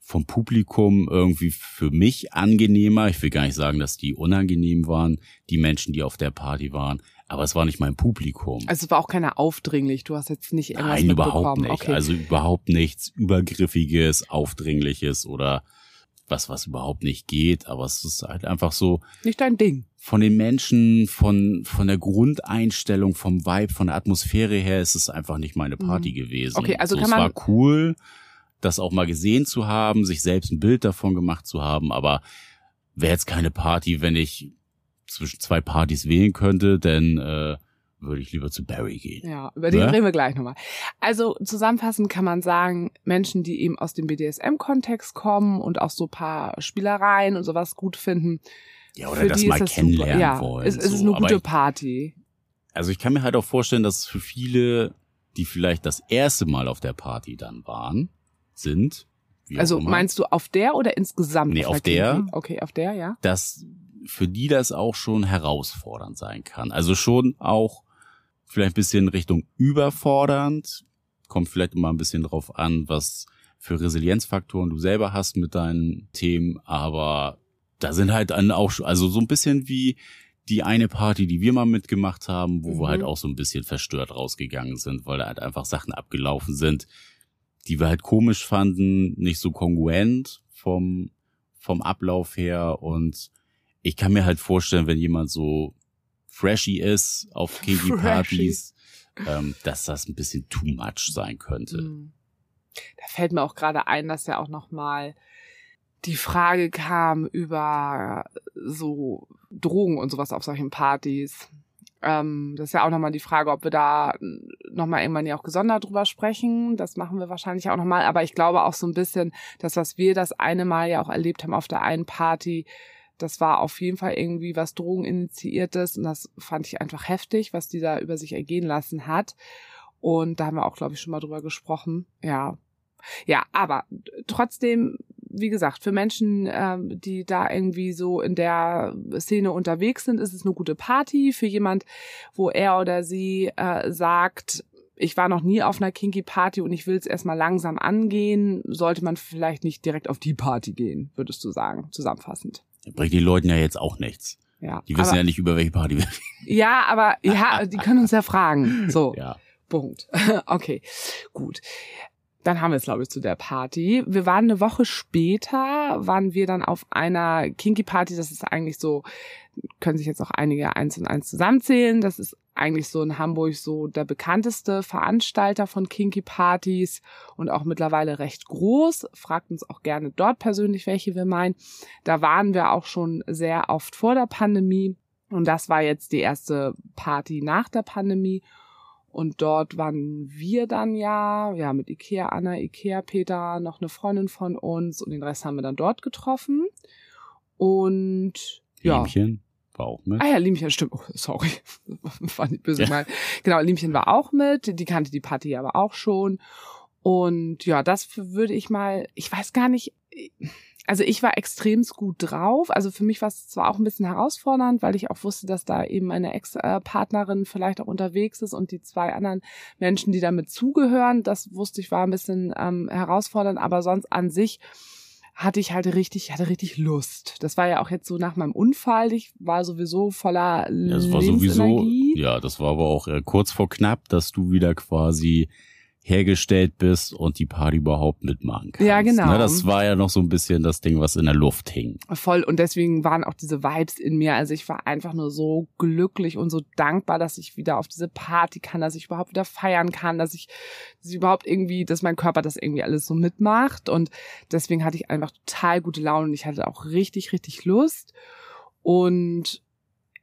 vom Publikum irgendwie für mich angenehmer. Ich will gar nicht sagen, dass die unangenehm waren, die Menschen, die auf der Party waren, aber es war nicht mein Publikum. Also es war auch keiner aufdringlich. Du hast jetzt nicht irgendwas Nein, überhaupt nicht. Okay. Also überhaupt nichts Übergriffiges, Aufdringliches oder was, was überhaupt nicht geht. Aber es ist halt einfach so nicht dein Ding. von den Menschen, von, von der Grundeinstellung, vom Vibe, von der Atmosphäre her ist es einfach nicht meine Party gewesen. Mhm. Okay, also so, kann es man- war cool, das auch mal gesehen zu haben, sich selbst ein Bild davon gemacht zu haben, aber wäre jetzt keine Party, wenn ich zwischen zwei Partys wählen könnte, denn äh, würde ich lieber zu Barry gehen. Ja, über den Ne? reden wir gleich nochmal. Also zusammenfassend kann man sagen, Menschen, die eben aus dem BDSM-Kontext kommen und auch so paar Spielereien und sowas gut finden. Ja, oder das die mal ist das kennenlernen super. ja, wollen. Es, es ist so. eine Aber gute ich, Party. Also ich kann mir halt auch vorstellen, dass für viele, die vielleicht das erste Mal auf der Party dann waren, sind, Also meinst du auf der oder insgesamt? Nee, auf der. Kinky? Okay, auf der, ja. dass für die das auch schon herausfordernd sein kann. Also schon auch vielleicht ein bisschen Richtung überfordernd. Kommt vielleicht immer ein bisschen drauf an, was für Resilienzfaktoren du selber hast mit deinen Themen. Aber da sind halt dann auch schon, also so ein bisschen wie die eine Party, die wir mal mitgemacht haben, wo Mhm. wir halt auch so ein bisschen verstört rausgegangen sind, weil da halt einfach Sachen abgelaufen sind, die wir halt komisch fanden, nicht so kongruent vom, vom Ablauf her und ich kann mir halt vorstellen, wenn jemand so freshy ist auf Kinky Freshy. Partys, ähm, dass das ein bisschen too much sein könnte. Mhm. Da fällt mir auch gerade ein, dass ja auch noch mal die Frage kam über so Drogen und sowas auf solchen Partys. Ähm, das ist ja auch nochmal die Frage, ob wir da nochmal irgendwann ja auch gesondert drüber sprechen. Das machen wir wahrscheinlich auch nochmal. Aber ich glaube auch so ein bisschen, dass was wir das eine Mal ja auch erlebt haben auf der einen Party, das war auf jeden Fall irgendwie was Drogeninitiiertes und das fand ich einfach heftig, was die da über sich ergehen lassen hat. Und da haben wir auch, glaube ich, schon mal drüber gesprochen. Ja. Ja, aber trotzdem, wie gesagt, für Menschen, ähm, die da irgendwie so in der Szene unterwegs sind, ist es eine gute Party. Für jemand, wo er oder sie äh, sagt, ich war noch nie auf einer Kinky Party und ich will es erstmal langsam angehen, sollte man vielleicht nicht direkt auf die Party gehen, würdest du sagen, zusammenfassend. Bringt den Leuten ja jetzt auch nichts. Ja, Die wissen aber, ja nicht, über welche Party wir ja, aber ja, die können uns ja fragen. So. Ja. Punkt. Okay, gut. Dann haben wir es, glaube ich, zu der Party. Wir waren eine Woche später, waren wir dann auf einer Kinky-Party. Das ist eigentlich so, können sich jetzt auch einige eins und eins zusammenzählen. Das ist eigentlich so in Hamburg so der bekannteste Veranstalter von Kinky-Partys und auch mittlerweile recht groß. Fragt uns auch gerne dort persönlich, welche wir meinen. Da waren wir auch schon sehr oft vor der Pandemie. Und das war jetzt die erste Party nach der Pandemie. Und dort waren wir dann ja, ja, mit Ikea Anna, Ikea Peter, noch eine Freundin von uns und den Rest haben wir dann dort getroffen. Und ja. Liemchen war auch mit. Ah ja, Liemchen, stimmt. Oh, sorry. War nicht böse Ja. gemeint. Genau, Liemchen war auch mit. Die kannte die Party aber auch schon. Und ja, das würde ich mal, ich weiß gar nicht, also ich war extremst gut drauf. Also für mich war es zwar auch ein bisschen herausfordernd, weil ich auch wusste, dass da eben eine Ex-Partnerin vielleicht auch unterwegs ist und die zwei anderen Menschen, die damit zugehören, das wusste ich war ein bisschen ähm, herausfordernd, aber sonst an sich hatte ich halt richtig, hatte richtig Lust. Das war ja auch jetzt so nach meinem Unfall. Ich war sowieso voller Ja, das war sowieso, ja, das war aber auch äh, kurz vor knapp, dass du wieder quasi hergestellt bist und die Party überhaupt mitmachen kannst. Ja, genau. Ne, das war ja noch so ein bisschen das Ding, was in der Luft hing. Voll. Und deswegen waren auch diese Vibes in mir. Also ich war einfach nur so glücklich und so dankbar, dass ich wieder auf diese Party kann, dass ich überhaupt wieder feiern kann, dass ich, dass ich überhaupt irgendwie, dass mein Körper das irgendwie alles so mitmacht. Und deswegen hatte ich einfach total gute Laune und ich hatte auch richtig, richtig Lust. Und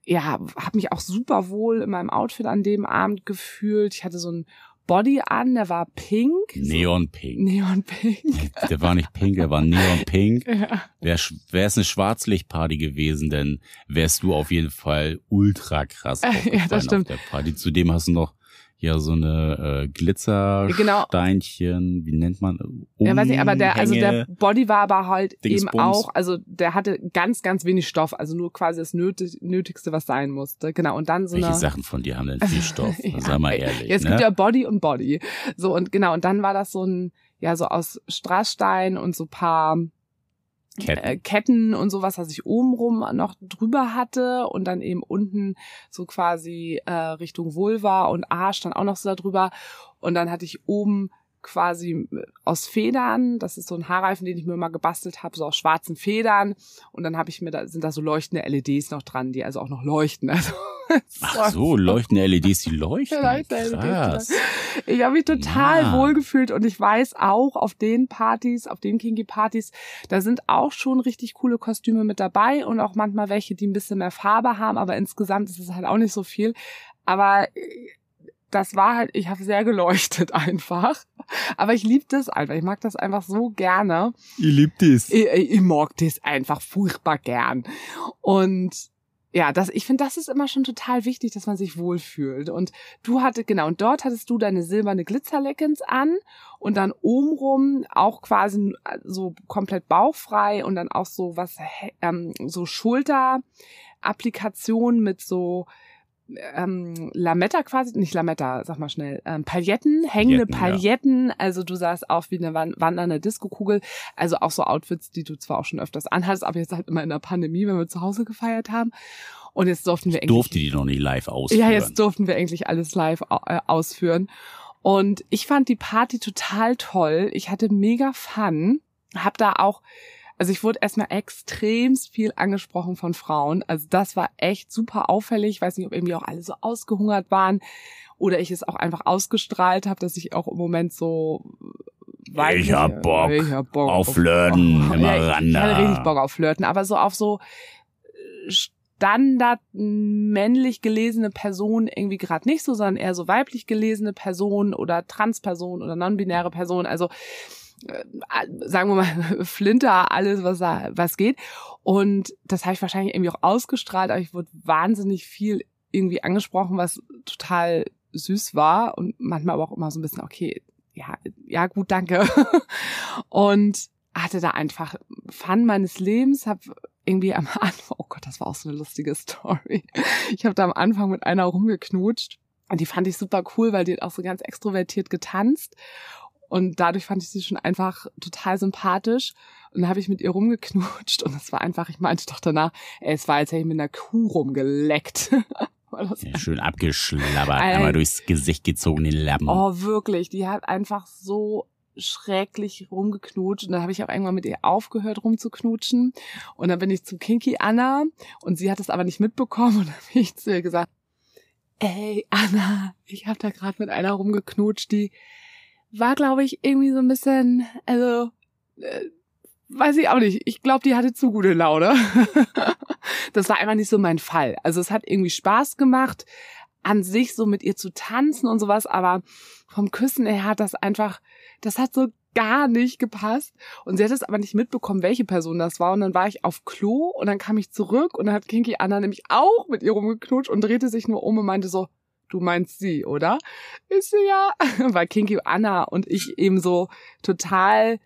ja, habe mich auch super wohl in meinem Outfit an dem Abend gefühlt. Ich hatte so ein Body an, der war pink. Neonpink. Neonpink. Der war nicht pink, der war neonpink. Ja. Wäre wär es eine Schwarzlichtparty gewesen, dann wärst du auf jeden Fall ultra krass Ja, aufgefallen das stimmt. auf der Party. Zudem hast du noch ja so eine äh, Glitzersteinchen, wie nennt man? Ja, weiß nicht, aber der, also der. Body war aber halt eben Dingsbums. auch, also der hatte ganz, ganz wenig Stoff, also nur quasi das Nötig, Nötigste, was sein musste. Genau. Und dann so Welche eine. Sachen von dir haben denn viel Stoff? Ja, Sei mal ehrlich. Ja, es ne? gibt ja Body und Body. So, und genau, und dann war das so ein, ja, so aus Strassstein und so paar Ketten. äh, Ketten und sowas, was ich obenrum noch drüber hatte und dann eben unten so quasi äh, Richtung Vulva und Arsch dann auch noch so da drüber. Und dann hatte ich oben quasi aus Federn, das ist so ein Haarreifen, den ich mir mal gebastelt habe, so aus schwarzen Federn. Und dann habe ich mir da sind da so leuchtende LEDs noch dran, die also auch noch leuchten. Also Ach so, leuchtende LEDs, die leuchten. Leuchtende LEDs, Krass. Ich habe mich total Ja. wohl gefühlt und ich weiß auch auf den Partys, auf den Kinky Partys, da sind auch schon richtig coole Kostüme mit dabei und auch manchmal welche, die ein bisschen mehr Farbe haben, aber insgesamt ist es halt auch nicht so viel. Aber äh, das war halt, ich habe sehr geleuchtet einfach. Aber ich liebe das einfach. Ich mag das einfach so gerne. Ihr liebt es. Ich, ich ich mag das einfach furchtbar gern. Und ja, das, ich finde, das ist immer schon total wichtig, dass man sich wohlfühlt. Und du hatte, genau, und dort hattest du deine silberne Glitzerleggings an und dann obenrum auch quasi so komplett bauchfrei und dann auch so was, ähm, so Schulterapplikationen mit so ähm, Lametta quasi, nicht Lametta, sag mal schnell, ähm, Pailletten, hängende Pailletten, ja. Also du sahst auf wie eine wan- wandernde Diskokugel, also auch so Outfits, die du zwar auch schon öfters anhattest, aber jetzt halt immer in der Pandemie, wenn wir zu Hause gefeiert haben. Und jetzt durften wir endlich Durfte die noch nicht live ausführen. ja, jetzt durften wir endlich alles live äh, ausführen. Und ich fand die Party total toll. Ich hatte mega Fun. Hab da auch, also ich wurde erstmal extremst viel angesprochen von Frauen. Also das war echt super auffällig. Ich weiß nicht, ob irgendwie auch alle so ausgehungert waren oder ich es auch einfach ausgestrahlt habe, dass ich auch im Moment so weiß Ich hab Bock ich hab Bock auf Flirten, immer ja, ich, ich hatte richtig Bock auf Flirten, aber so auf so äh, Standard männlich gelesene Personen irgendwie gerade nicht so, sondern eher so weiblich gelesene Personen oder Transpersonen oder non-binäre Personen. Also äh, sagen wir mal Flinter, alles was da, was geht. Und das habe ich wahrscheinlich irgendwie auch ausgestrahlt, aber ich wurde wahnsinnig viel irgendwie angesprochen, was total süß war und manchmal aber auch immer so ein bisschen okay, ja, ja gut, danke. und hatte da einfach Fun meines Lebens, habe irgendwie am Anfang, oh Gott, das war auch so eine lustige Story. Ich habe da am Anfang mit einer rumgeknutscht und die fand ich super cool, weil die hat auch so ganz extrovertiert getanzt und dadurch fand ich sie schon einfach total sympathisch und dann habe ich mit ihr rumgeknutscht und es war einfach, ich meinte doch danach, ey, es war, als hätte ich mit einer Kuh rumgeleckt. Das Ja, schön abgeschlabbert, Alter. einmal durchs Gesicht gezogen, den Lappen. Oh, wirklich. Die hat einfach so schrecklich rumgeknutscht und dann habe ich auch irgendwann mit ihr aufgehört rumzuknutschen und dann bin ich zu Kinky Anna und sie hat es aber nicht mitbekommen und dann habe ich zu ihr gesagt, ey Anna, ich habe da gerade mit einer rumgeknutscht, die war glaube ich irgendwie so ein bisschen, also äh, weiß ich auch nicht, ich glaube, die hatte zu gute Laune. das war einfach nicht so mein Fall. Also es hat irgendwie Spaß gemacht, an sich so mit ihr zu tanzen und sowas, aber vom Küssen her hat das einfach, das hat so gar nicht gepasst. Und sie hat es aber nicht mitbekommen, welche Person das war. Und dann war ich auf Klo und dann kam ich zurück und dann hat Kinky Anna nämlich auch mit ihr rumgeknutscht und drehte sich nur um und meinte so, du meinst sie, oder? Ist sie ja. Weil Kinky Anna und ich eben so total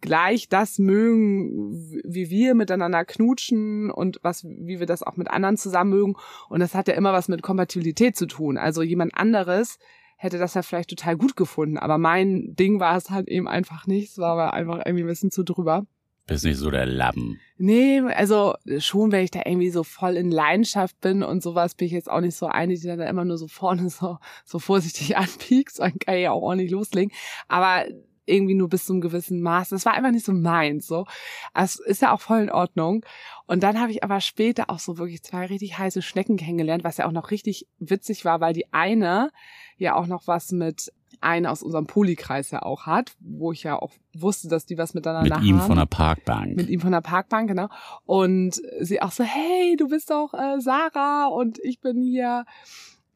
gleich das mögen, wie wir miteinander knutschen und was, wie wir das auch mit anderen zusammen mögen. Und das hat ja immer was mit Kompatibilität zu tun. Also jemand anderes hätte das ja vielleicht total gut gefunden, aber mein Ding war es halt eben einfach nicht. Es war aber einfach irgendwie ein bisschen zu drüber. Bist nicht so der Lappen. Nee, also schon, wenn ich da irgendwie so voll in Leidenschaft bin und sowas, bin ich jetzt auch nicht so eine, die dann immer nur so vorne so, so vorsichtig anpiekst, dann kann ich ja auch ordentlich loslegen. Aber irgendwie nur bis zu einem gewissen Maß. Das war einfach nicht so meins. So, es ist ja auch voll in Ordnung. Und dann habe ich aber später auch so wirklich zwei richtig heiße Schnecken kennengelernt, was ja auch noch richtig witzig war, weil die eine ja auch noch was mit einer aus unserem Polikreis ja auch hat, wo ich ja auch wusste, dass die was miteinander Mit ihm haben. von der Parkbank. Mit ihm von der Parkbank, genau. Und sie auch so, hey, du bist doch äh, Sarah und ich bin hier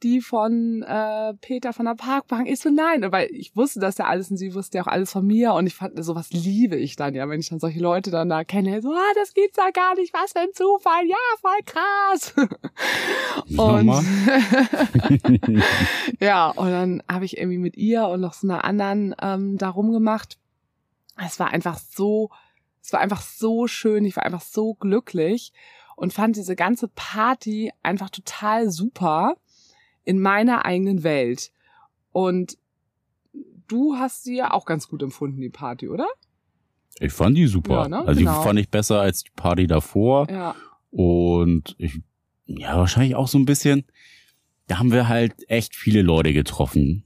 die von äh, Peter von der Parkbank. Ich so, nein, weil ich wusste das ja alles und sie wusste ja auch alles von mir. Und ich fand, sowas liebe ich dann ja, wenn ich dann solche Leute dann da kenne, so, ah, das gibt's ja gar nicht, was für ein Zufall, ja, voll krass. Und ja, und dann habe ich irgendwie mit ihr und noch so einer anderen ähm, da rumgemacht. Es war einfach so, es war einfach so schön, ich war einfach so glücklich und fand diese ganze Party einfach total super in meiner eigenen Welt. Und du hast sie ja auch ganz gut empfunden, die Party, oder? Ich fand die super. Ja, ne? Also Genau. die fand ich besser als die Party davor. Ja. Und ich, ja, wahrscheinlich auch so ein bisschen, da haben wir halt echt viele Leute getroffen.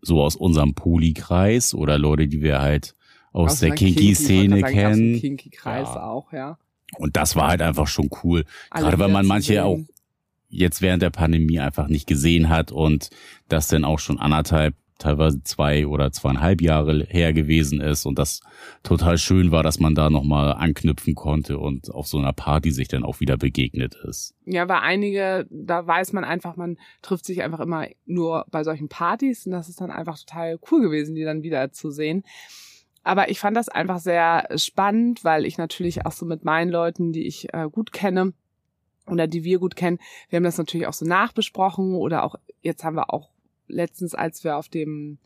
So aus unserem Polikreis oder Leute, die wir halt aus, der einer Kinky-Szene Aus kennen. dem Kinky-Kreis Ja. auch, ja. Und das war halt einfach schon cool. Alle Gerade weil man manche auch jetzt während der Pandemie einfach nicht gesehen hat und das dann auch schon anderthalb, teilweise zwei oder zweieinhalb Jahre her gewesen ist und das total schön war, dass man da nochmal anknüpfen konnte und auf so einer Party sich dann auch wieder begegnet ist. Ja, weil einige, da weiß man einfach, man trifft sich einfach immer nur bei solchen Partys und das ist dann einfach total cool gewesen, die dann wieder zu sehen. Aber ich fand das einfach sehr spannend, weil ich natürlich auch so mit meinen Leuten, die ich äh, gut kenne oder die wir gut kennen, wir haben das natürlich auch so nachbesprochen oder auch jetzt haben wir auch letztens, als wir auf dem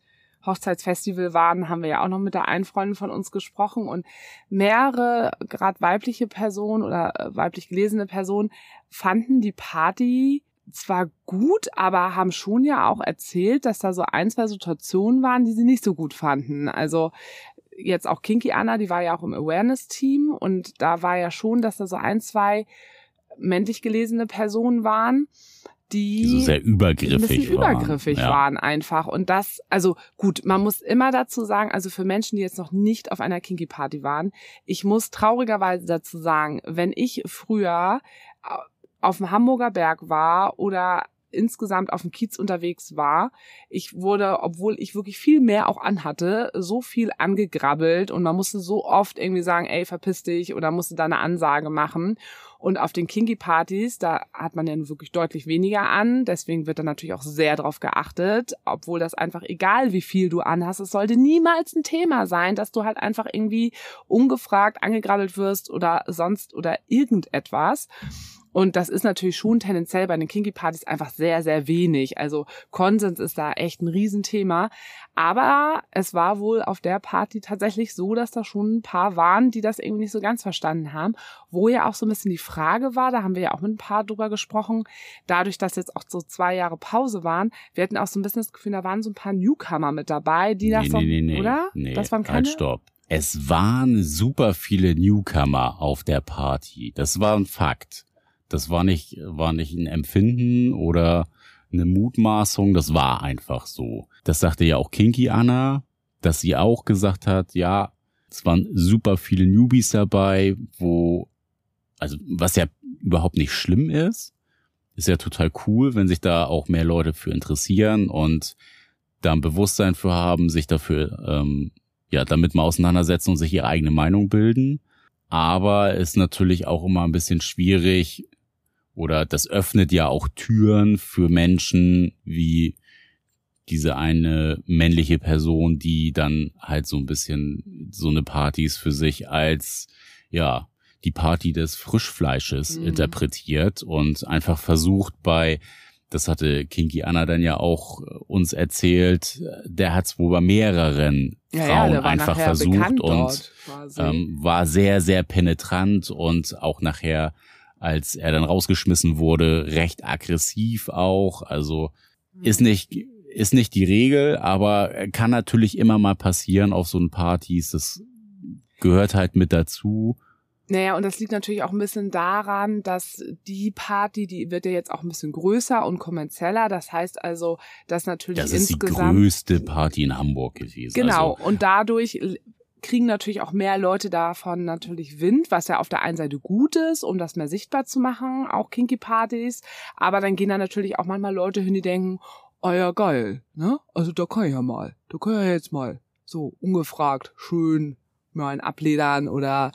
Hochzeitsfestival waren, haben wir ja auch noch mit der einen Freundin von uns gesprochen und mehrere, gerade weibliche Personen oder äh, weiblich gelesene Personen, fanden die Party zwar gut, aber haben schon ja auch erzählt, dass da so ein, zwei Situationen waren, die sie nicht so gut fanden. Also jetzt auch Kinky Anna, die war ja auch im Awareness-Team und da war ja schon, dass da so ein, zwei männlich gelesene Personen waren, die, Die so sehr ein übergriffig bisschen waren. übergriffig ja. waren einfach. Und das, also gut, man muss immer dazu sagen, also für Menschen, die jetzt noch nicht auf einer Kinky Party waren, ich muss traurigerweise dazu sagen, wenn ich früher äh, auf dem Hamburger Berg war oder insgesamt auf dem Kiez unterwegs war. Ich wurde, obwohl ich wirklich viel mehr auch anhatte, so viel angegrabbelt und man musste so oft irgendwie sagen, ey, verpiss dich oder musste da eine Ansage machen. Und auf den Kinky-Partys, da hat man ja wirklich deutlich weniger an. Deswegen wird da natürlich auch sehr drauf geachtet, obwohl das einfach egal, wie viel du anhast, es sollte niemals ein Thema sein, dass du halt einfach irgendwie ungefragt angegrabbelt wirst oder sonst oder irgendetwas. Und das ist natürlich schon tendenziell bei den Kinky-Partys einfach sehr, sehr wenig. Also Konsens ist da echt ein Riesenthema. Aber es war wohl auf der Party tatsächlich so, dass da schon ein paar waren, die das irgendwie nicht so ganz verstanden haben. Wo ja auch so ein bisschen die Frage war, da haben wir ja auch mit ein paar drüber gesprochen, dadurch, dass jetzt auch so zwei Jahre Pause waren, wir hatten auch so ein bisschen das Gefühl, da waren so ein paar Newcomer mit dabei, die das nee, so, nee, nee, nee. oder? Nee, das waren keine? Halt, stopp. Es waren super viele Newcomer auf der Party. Das war ein Fakt. Das war nicht, war nicht ein Empfinden oder eine Mutmaßung. Das war einfach so. Das sagte ja auch Kinky Anna, dass sie auch gesagt hat, ja, es waren super viele Newbies dabei, wo, also, was ja überhaupt nicht schlimm ist. Ist ja total cool, wenn sich da auch mehr Leute für interessieren und da ein Bewusstsein für haben, sich dafür ähm, ja damit mal auseinandersetzen und sich ihre eigene Meinung bilden. Aber ist natürlich auch immer ein bisschen schwierig oder das öffnet ja auch Türen für Menschen wie diese eine männliche Person, die dann halt so ein bisschen so eine Partys für sich als ja die Party des Frischfleisches Mhm. interpretiert und einfach versucht bei das hatte Kinky Anna dann ja auch äh, uns erzählt, der hat es wohl bei mehreren Ja, ja, Frauen war einfach versucht und ähm, war sehr, sehr penetrant und auch nachher, als er dann rausgeschmissen wurde, recht aggressiv auch. Also ist nicht, ist nicht die Regel, aber kann natürlich immer mal passieren auf so einen Partys. Das gehört halt mit dazu. Naja, und das liegt natürlich auch ein bisschen daran, dass die Party, die wird ja jetzt auch ein bisschen größer und kommerzieller. Das heißt also, dass natürlich Das ist die insgesamt. größte Party in Hamburg gewesen. Genau. Also, Und dadurch kriegen natürlich auch mehr Leute davon natürlich Wind, was ja auf der einen Seite gut ist, um das mehr sichtbar zu machen, auch Kinky Partys. Aber dann gehen da natürlich auch manchmal Leute hin, die denken, oh ja, geil, ne? Also da kann ich ja mal, da kann ich ja jetzt mal so ungefragt schön mal einen abledern oder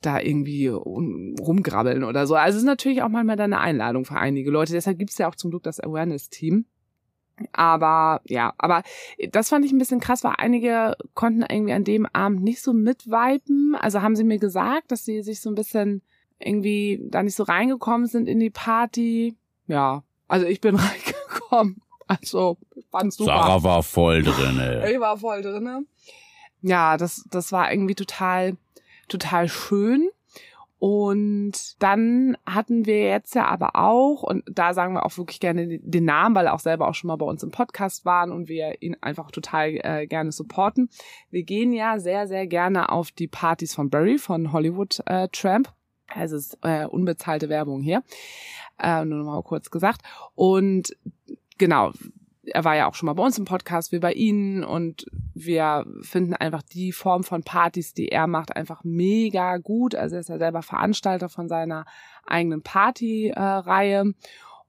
da irgendwie um- rumgrabbeln oder so. Also es ist natürlich auch manchmal dann eine Einladung für einige Leute. Deshalb gibt's ja auch zum Glück das Awareness-Team. Aber ja, aber das fand ich ein bisschen krass, weil einige konnten irgendwie an dem Abend nicht so mitviben. Also haben sie mir gesagt, dass sie sich so ein bisschen irgendwie da nicht so reingekommen sind in die Party. Ja, also ich bin reingekommen. Also fand super. Sarah war voll drin. Ich war voll drinne. Ja, das, das war irgendwie total, total schön. Und dann hatten wir jetzt ja aber auch, und da sagen wir auch wirklich gerne den Namen, weil er auch selber auch schon mal bei uns im Podcast waren und wir ihn einfach total äh, gerne supporten. Wir gehen ja sehr, sehr gerne auf die Partys von Barry, von Hollywood äh, Tramp. Also es ist äh, unbezahlte Werbung hier. Äh, nur noch mal kurz gesagt. Und genau, er war ja auch schon mal bei uns im Podcast, wir bei Ihnen und wir finden einfach die Form von Partys, die er macht, einfach mega gut. Also er ist ja selber Veranstalter von seiner eigenen Partyreihe.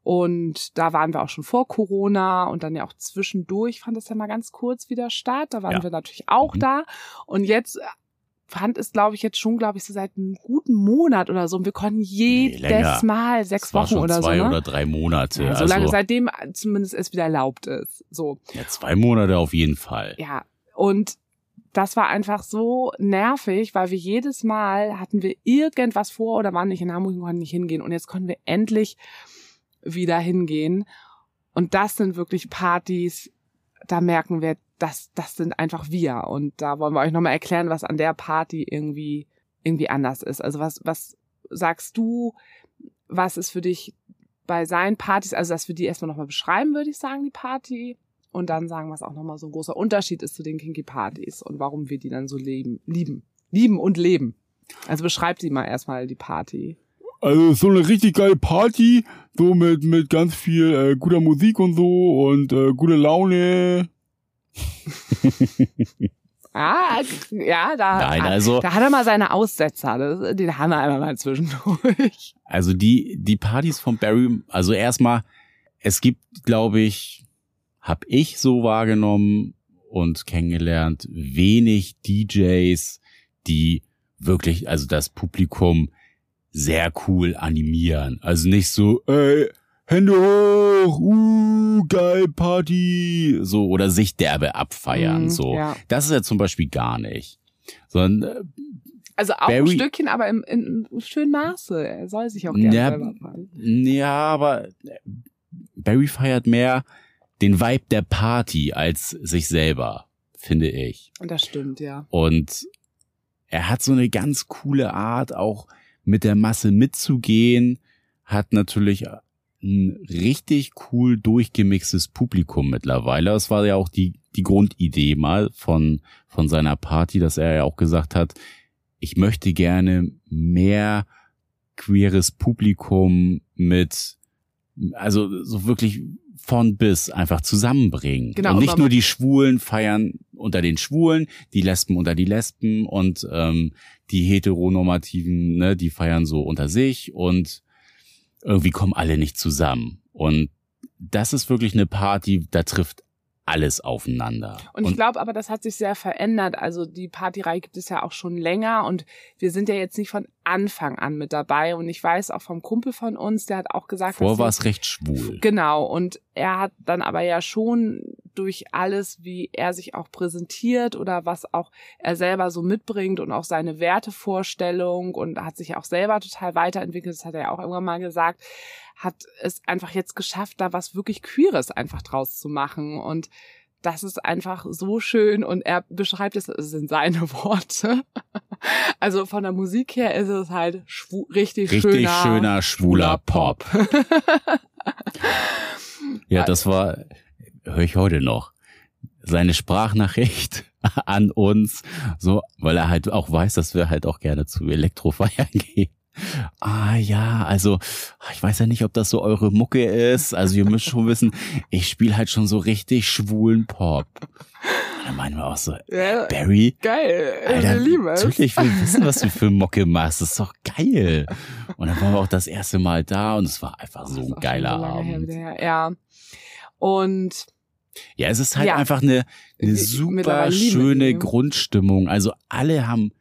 Und da waren wir auch schon vor Corona und dann ja auch zwischendurch fand es ja mal ganz kurz wieder statt. Da waren Ja. wir natürlich auch Mhm. da. Und jetzt fand es, glaube ich, jetzt schon, glaube ich, so seit einem guten Monat oder so. Und wir konnten jedes länger. Mal, sechs war Wochen schon oder zwei so. Ne? oder drei Monate. Ja, so also, lange, seitdem zumindest es wieder erlaubt ist. So, ja, zwei Monate auf jeden Fall. ja. Und das war einfach so nervig, weil wir jedes Mal hatten wir irgendwas vor oder waren nicht in Hamburg und konnten nicht hingehen. Und jetzt konnten wir endlich wieder hingehen. Und das sind wirklich Partys, da merken wir, das, das sind einfach wir. Und da wollen wir euch nochmal erklären, was an der Party irgendwie, irgendwie anders ist. Also was, was sagst du, was ist für dich bei seinen Partys, also dass wir die erstmal nochmal beschreiben, würde ich sagen, die Party. Und dann sagen, was auch nochmal so ein großer Unterschied ist zu den Kinky Partys und warum wir die dann so leben, lieben. Lieben und leben. Also beschreib sie mal erstmal die Party. Also so eine richtig geile Party, so mit mit ganz viel äh, guter Musik und so und äh, gute Laune. Ah, ja, da, Nein, also, da hat er mal seine Aussetzer. Das, den haben wir einmal mal zwischendurch. also die, die Partys von Barry, also erstmal, es gibt, glaube ich, hab ich so wahrgenommen und kennengelernt, wenig DJs, die wirklich, also das Publikum sehr cool animieren. Also nicht so, Ey, Hände hoch, uh, geil Party. so oder sich derbe abfeiern, Mhm, so. Ja. Das ist ja zum Beispiel gar nicht. Sondern äh, Also auch ein Barry- Stückchen, aber im, in, schönem Maße. Er soll sich auch gerne Ja, selber feiern. Ja, aber Barry feiert mehr den Vibe der Party als sich selber, finde ich. Und das stimmt, ja. Und er hat so eine ganz coole Art, auch mit der Masse mitzugehen, hat natürlich ein richtig cool durchgemixtes Publikum mittlerweile. Das war ja auch die, die Grundidee mal von, von seiner Party, dass er ja auch gesagt hat, ich möchte gerne mehr queeres Publikum mit, also so wirklich von bis einfach zusammenbringen. Genau, und nicht nur die Schwulen feiern unter den Schwulen, die Lesben unter die Lesben und ähm, die Heteronormativen, ne, die feiern so unter sich und irgendwie kommen alle nicht zusammen. Und das ist wirklich eine Party, da trifft alles aufeinander. Und ich glaube aber, das hat sich sehr verändert. Also die Partyreihe gibt es ja auch schon länger und wir sind ja jetzt nicht von Anfang an mit dabei. Und ich weiß auch vom Kumpel von uns, der hat auch gesagt, Vorher dass war es recht schwul. Genau, und er hat dann aber ja schon durch alles, wie er sich auch präsentiert oder was auch er selber so mitbringt und auch seine Wertevorstellung und hat sich auch selber total weiterentwickelt, das hat er ja auch irgendwann mal gesagt, hat es einfach jetzt geschafft, da was wirklich Queeres einfach draus zu machen und das ist einfach so schön und er beschreibt es, es sind seine Worte. Also von der Musik her ist es halt schwu richtig, Richtig schöner, schöner, schwuler Pop. Ja, das war, höre ich heute noch. seine Sprachnachricht an uns, so, weil er halt auch weiß, dass wir halt auch gerne zu Elektrofeiern gehen. Ah ja, also ich weiß ja nicht, ob das so eure Mucke ist. Also ihr müsst schon wissen, ich spiele halt schon so richtig schwulen Pop. Und dann meinen wir auch so, Ja, Barry, geil. Alter, wir lieben es. natürlich will ich wissen, was du für Mucke machst. Das ist doch geil. Und dann waren wir auch das erste Mal da und es war einfach so ein geiler so Abend. her, Ja. Und Ja, es ist halt Ja. einfach eine, eine super wir schöne. Grundstimmung. Also alle haben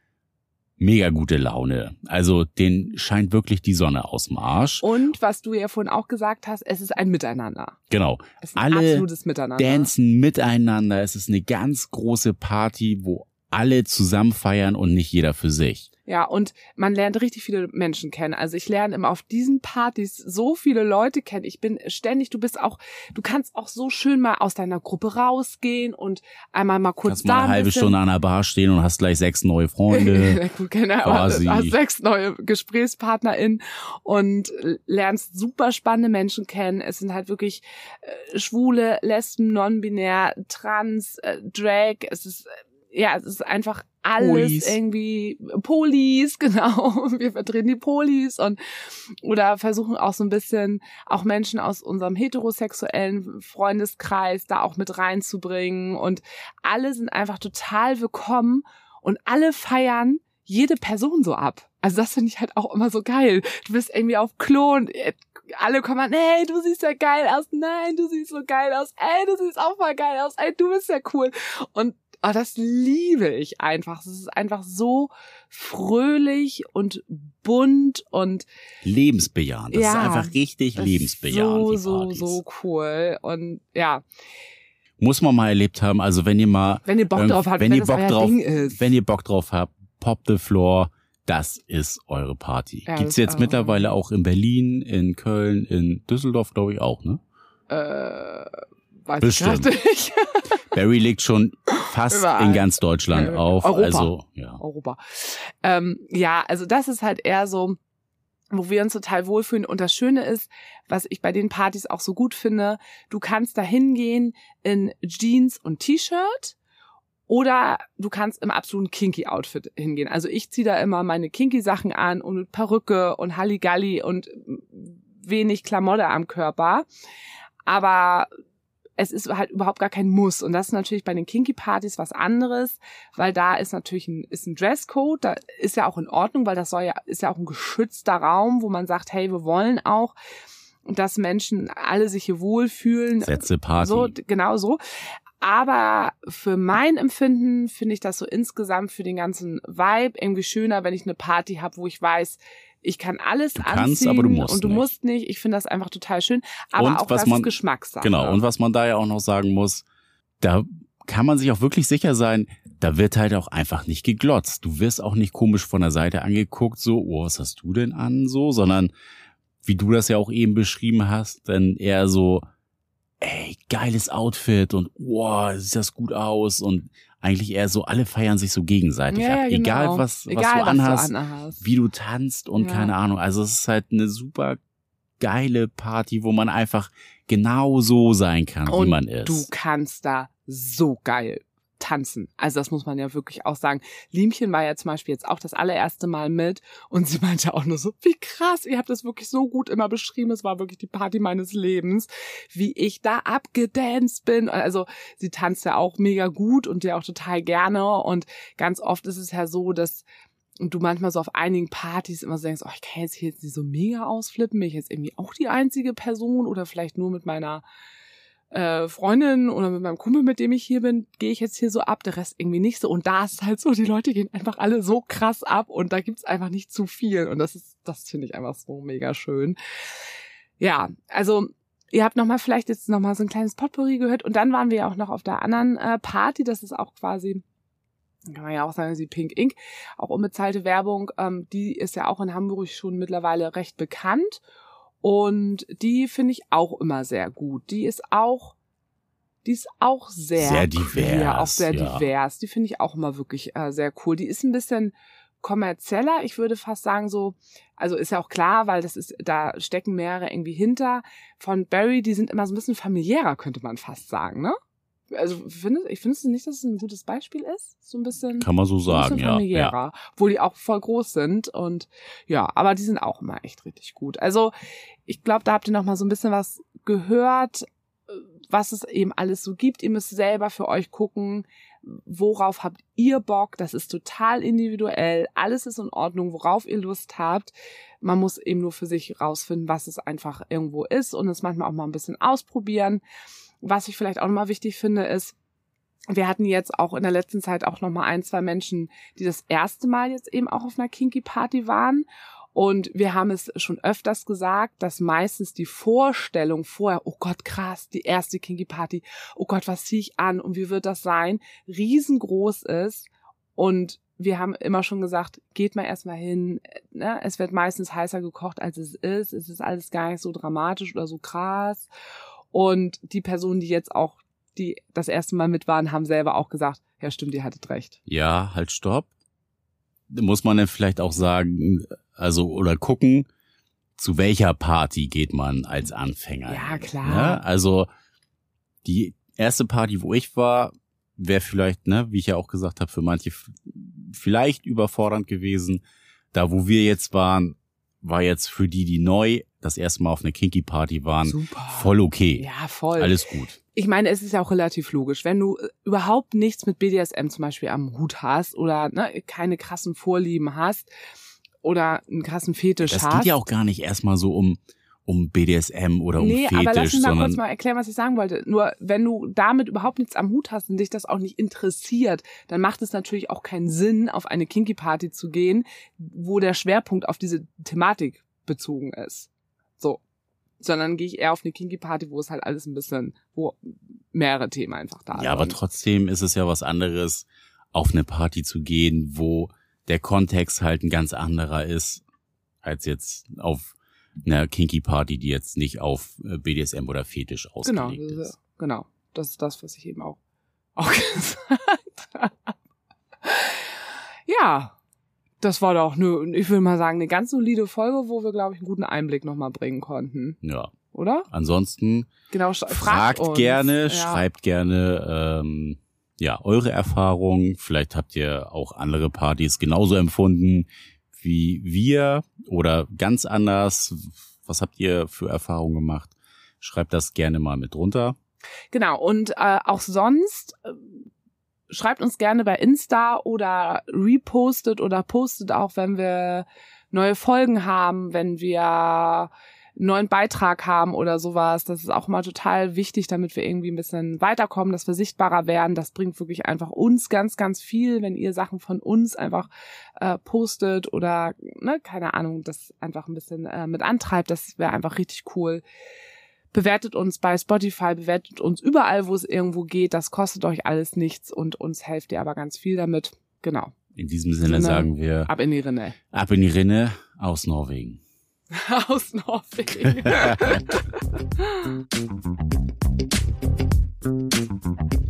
mega gute Laune. Also denen scheint wirklich die Sonne aus dem Arsch. Und was du ja vorhin auch gesagt hast, es ist ein Miteinander. Genau. Es ist ein Alle absolutes Miteinander. Dancen miteinander. Es ist eine ganz große Party, wo alle zusammen feiern und nicht jeder für sich. Ja, und man lernt richtig viele Menschen kennen. Also ich lerne immer auf diesen Partys so viele Leute kennen. Ich bin ständig, du bist auch, du kannst auch so schön mal aus deiner Gruppe rausgehen und einmal mal kurz Kannst da mal eine ein halbe bisschen- Stunde an der Bar stehen und hast gleich sechs neue Freunde. Gut, genau, quasi. hast sechs neue GesprächspartnerInnen und lernst super spannende Menschen kennen. Es sind halt wirklich äh, Schwule, Lesben, Non-binär, Trans, äh, Drag. Es ist, äh, ja, es ist einfach alles Polis. irgendwie Polis, genau. Wir vertreten die Polis und oder versuchen auch so ein bisschen auch Menschen aus unserem heterosexuellen Freundeskreis da auch mit reinzubringen und alle sind einfach total willkommen und alle feiern jede Person so ab. Also das finde ich halt auch immer so geil. Du bist irgendwie auf Klo und äh, alle kommen an, hey, du siehst ja geil aus, nein, du siehst so geil aus, ey, du siehst auch mal geil aus, ey, du bist ja cool. Und oh, das liebe ich einfach. Es ist einfach so fröhlich und bunt und lebensbejahend. Das Ja, ist einfach richtig lebensbejahend. so, so, so cool. Und ja, Muss man mal erlebt haben. Also wenn ihr mal, wenn ihr Bock drauf habt, wenn wenn, ihr das Bock drauf- Ding ist. wenn ihr Bock drauf habt, Pop the Floor, das ist eure Party. Ja, Gibt's jetzt mittlerweile auch in Berlin, in Köln, in Düsseldorf, glaube ich auch, ne? äh, weiß Bestimmt. ich nicht. Barry legt schon fast Überall. in ganz Deutschland Ja, auf. Europa. Also, ja. Europa. Ähm, ja, also das ist halt eher so, wo wir uns total wohlfühlen. Und das Schöne ist, was ich bei den Partys auch so gut finde, du kannst da hingehen in Jeans und T-Shirt oder du kannst im absoluten Kinky-Outfit hingehen. Also ich ziehe da immer meine Kinky-Sachen an und mit Perücke und Halligalli und wenig Klamotte am Körper. Aber es ist halt überhaupt gar kein Muss. Und das ist natürlich bei den Kinky-Partys was anderes, weil da ist natürlich ein, ist ein Dresscode, da ist ja auch in Ordnung, weil das soll ja, ist ja auch ein geschützter Raum, wo man sagt, hey, wir wollen auch, dass Menschen alle sich hier wohlfühlen. Sätze Party. So, genau so. Aber für mein Empfinden finde ich das so insgesamt für den ganzen Vibe irgendwie schöner, wenn ich eine Party habe, wo ich weiß, ich kann alles Du kannst, anziehen aber du musst und du nicht. musst nicht. Ich finde das einfach total schön. Aber Und auch was das man- ist Geschmackssache. Genau. Und was man da ja auch noch sagen muss, da kann man sich auch wirklich sicher sein, da wird halt auch einfach nicht geglotzt. Du wirst auch nicht komisch von der Seite angeguckt, so, oh, was hast du denn an, so, sondern wie du das ja auch eben beschrieben hast, dann eher so, ey, geiles Outfit und wow, sieht das gut aus und eigentlich eher so, alle feiern sich so gegenseitig ja, ab. genau. Egal was, was Egal, du anhast, Du anhast. wie du tanzt und Ja. keine Ahnung. Also es ist halt eine super geile Party, wo man einfach genau so sein kann, wie Und man ist. Du kannst da so geil tanzen. Also das muss man ja wirklich auch sagen. Liemchen war ja zum Beispiel jetzt auch das allererste Mal mit und sie meinte auch nur so, wie krass, ihr habt das wirklich so gut immer beschrieben. Es war wirklich die Party meines Lebens, wie ich da abgedanced bin. Also sie tanzt ja auch mega gut und ja auch total gerne und ganz oft ist es ja so, dass du manchmal so auf einigen Partys immer so denkst, oh, ich kann jetzt hier jetzt nicht so mega ausflippen, bin ich jetzt irgendwie auch die einzige Person oder vielleicht nur mit meiner äh, Freundin oder mit meinem Kumpel, mit dem ich hier bin, gehe ich jetzt hier so ab, der Rest irgendwie nicht so. Und da ist halt so, die Leute gehen einfach alle so krass ab und da gibt's einfach nicht zu viel. Und das ist, das finde ich einfach so mega schön. Ja, also ihr habt nochmal vielleicht jetzt nochmal so ein kleines Potpourri gehört und dann waren wir ja auch noch auf der anderen äh, Party, das ist auch quasi kann man ja auch sagen, sie Pink Ink, auch unbezahlte Werbung, ähm, die ist ja auch in Hamburg schon mittlerweile recht bekannt. Und die finde ich auch immer sehr gut. Die ist auch, die ist auch sehr, Sehr queer, divers, auch sehr ja. divers. Die finde ich auch immer wirklich äh, sehr cool. Die ist ein bisschen kommerzieller. Ich würde fast sagen so, also ist ja auch klar, weil das ist, da stecken mehrere irgendwie hinter. Von Barry, die sind immer so ein bisschen familiärer, könnte man fast sagen, ne? Also findest, ich finde nicht, dass es ein gutes Beispiel ist. So ein bisschen. Kann man so sagen, ja. ja. obwohl die auch voll groß sind und ja, aber die sind auch immer echt richtig gut. Also ich glaube, da habt ihr noch mal so ein bisschen was gehört, was es eben alles so gibt. Ihr müsst selber für euch gucken, worauf habt ihr Bock. Das ist total individuell. Alles ist in Ordnung, worauf ihr Lust habt. Man muss eben nur für sich rausfinden, was es einfach irgendwo ist und es manchmal auch mal ein bisschen ausprobieren. Was ich vielleicht auch nochmal wichtig finde, ist, wir hatten jetzt auch in der letzten Zeit auch nochmal ein, zwei Menschen, die das erste Mal jetzt eben auch auf einer Kinky Party waren. Und wir haben es schon öfters gesagt, dass meistens die Vorstellung vorher, oh Gott, krass, die erste Kinky Party, oh Gott, was ziehe ich an und wie wird das sein, riesengroß ist. Und wir haben immer schon gesagt, geht mal erstmal hin. Ne? Es wird meistens heißer gekocht, als es ist. Es ist alles gar nicht so dramatisch oder so krass. Und die Personen, die jetzt auch die das erste Mal mit waren, haben selber auch gesagt, ja stimmt, ihr hattet recht. Ja, halt stopp. Muss man dann vielleicht auch sagen, also oder gucken, zu welcher Party geht man als Anfänger? Ja, klar. Ne? Also die erste Party, wo ich war, wäre vielleicht, ne, wie ich ja auch gesagt habe, für manche vielleicht überfordernd gewesen. Da, wo wir jetzt waren, war jetzt für die, die neu das erste Mal auf einer Kinky Party waren, Super. voll okay. Ja, voll. Alles gut. Ich meine, es ist ja auch relativ logisch, wenn du äh, überhaupt nichts mit BDSM zum Beispiel am Hut hast oder ne, keine krassen Vorlieben hast oder einen krassen Fetisch Das hast. geht ja auch gar nicht erstmal so um um BDSM oder um nee, Fetisch, aber lass mich mal kurz mal erklären, was ich sagen wollte. Nur wenn du damit überhaupt nichts am Hut hast und dich das auch nicht interessiert, dann macht es natürlich auch keinen Sinn, auf eine Kinky Party zu gehen, wo der Schwerpunkt auf diese Thematik bezogen ist. So. Sondern gehe ich eher auf eine Kinky Party, wo es halt alles ein bisschen, wo mehrere Themen einfach da sind. Ja, aber trotzdem ist es ja was anderes, auf eine Party zu gehen, wo der Kontext halt ein ganz anderer ist, als jetzt auf einer Kinky Party, die jetzt nicht auf äh, BDSM oder Fetisch Genau, ausgelegt das ist. genau. Das ist das, was ich eben auch, auch gesagt habe. Ja, das war doch eine, ich will mal sagen, eine ganz solide Folge, wo wir, glaube ich, einen guten Einblick nochmal bringen konnten. Ja. Oder? Ansonsten Genau, sch- fragt, uns. gerne, ja. schreibt gerne ähm, ja eure Erfahrungen. Vielleicht habt ihr auch andere Partys genauso empfunden wie wir oder ganz anders. Was habt ihr für Erfahrungen gemacht? Schreibt das gerne mal mit drunter. Genau, und äh, auch sonst äh, schreibt uns gerne bei Insta oder repostet oder postet auch, wenn wir neue Folgen haben, wenn wir einen neuen Beitrag haben oder sowas. Das ist auch mal total wichtig, damit wir irgendwie ein bisschen weiterkommen, dass wir sichtbarer werden. Das bringt wirklich einfach uns ganz, ganz viel, wenn ihr Sachen von uns einfach äh, postet oder, ne, keine Ahnung, das einfach ein bisschen äh, mit antreibt. Das wäre einfach richtig cool. Bewertet uns bei Spotify, bewertet uns überall, wo es irgendwo geht. Das kostet euch alles nichts und uns helft ihr aber ganz viel damit. Genau. In diesem Sinne Sinne. sagen wir Ab in die Rinne. ab in die Rinne aus Norwegen. Aus Norwegen.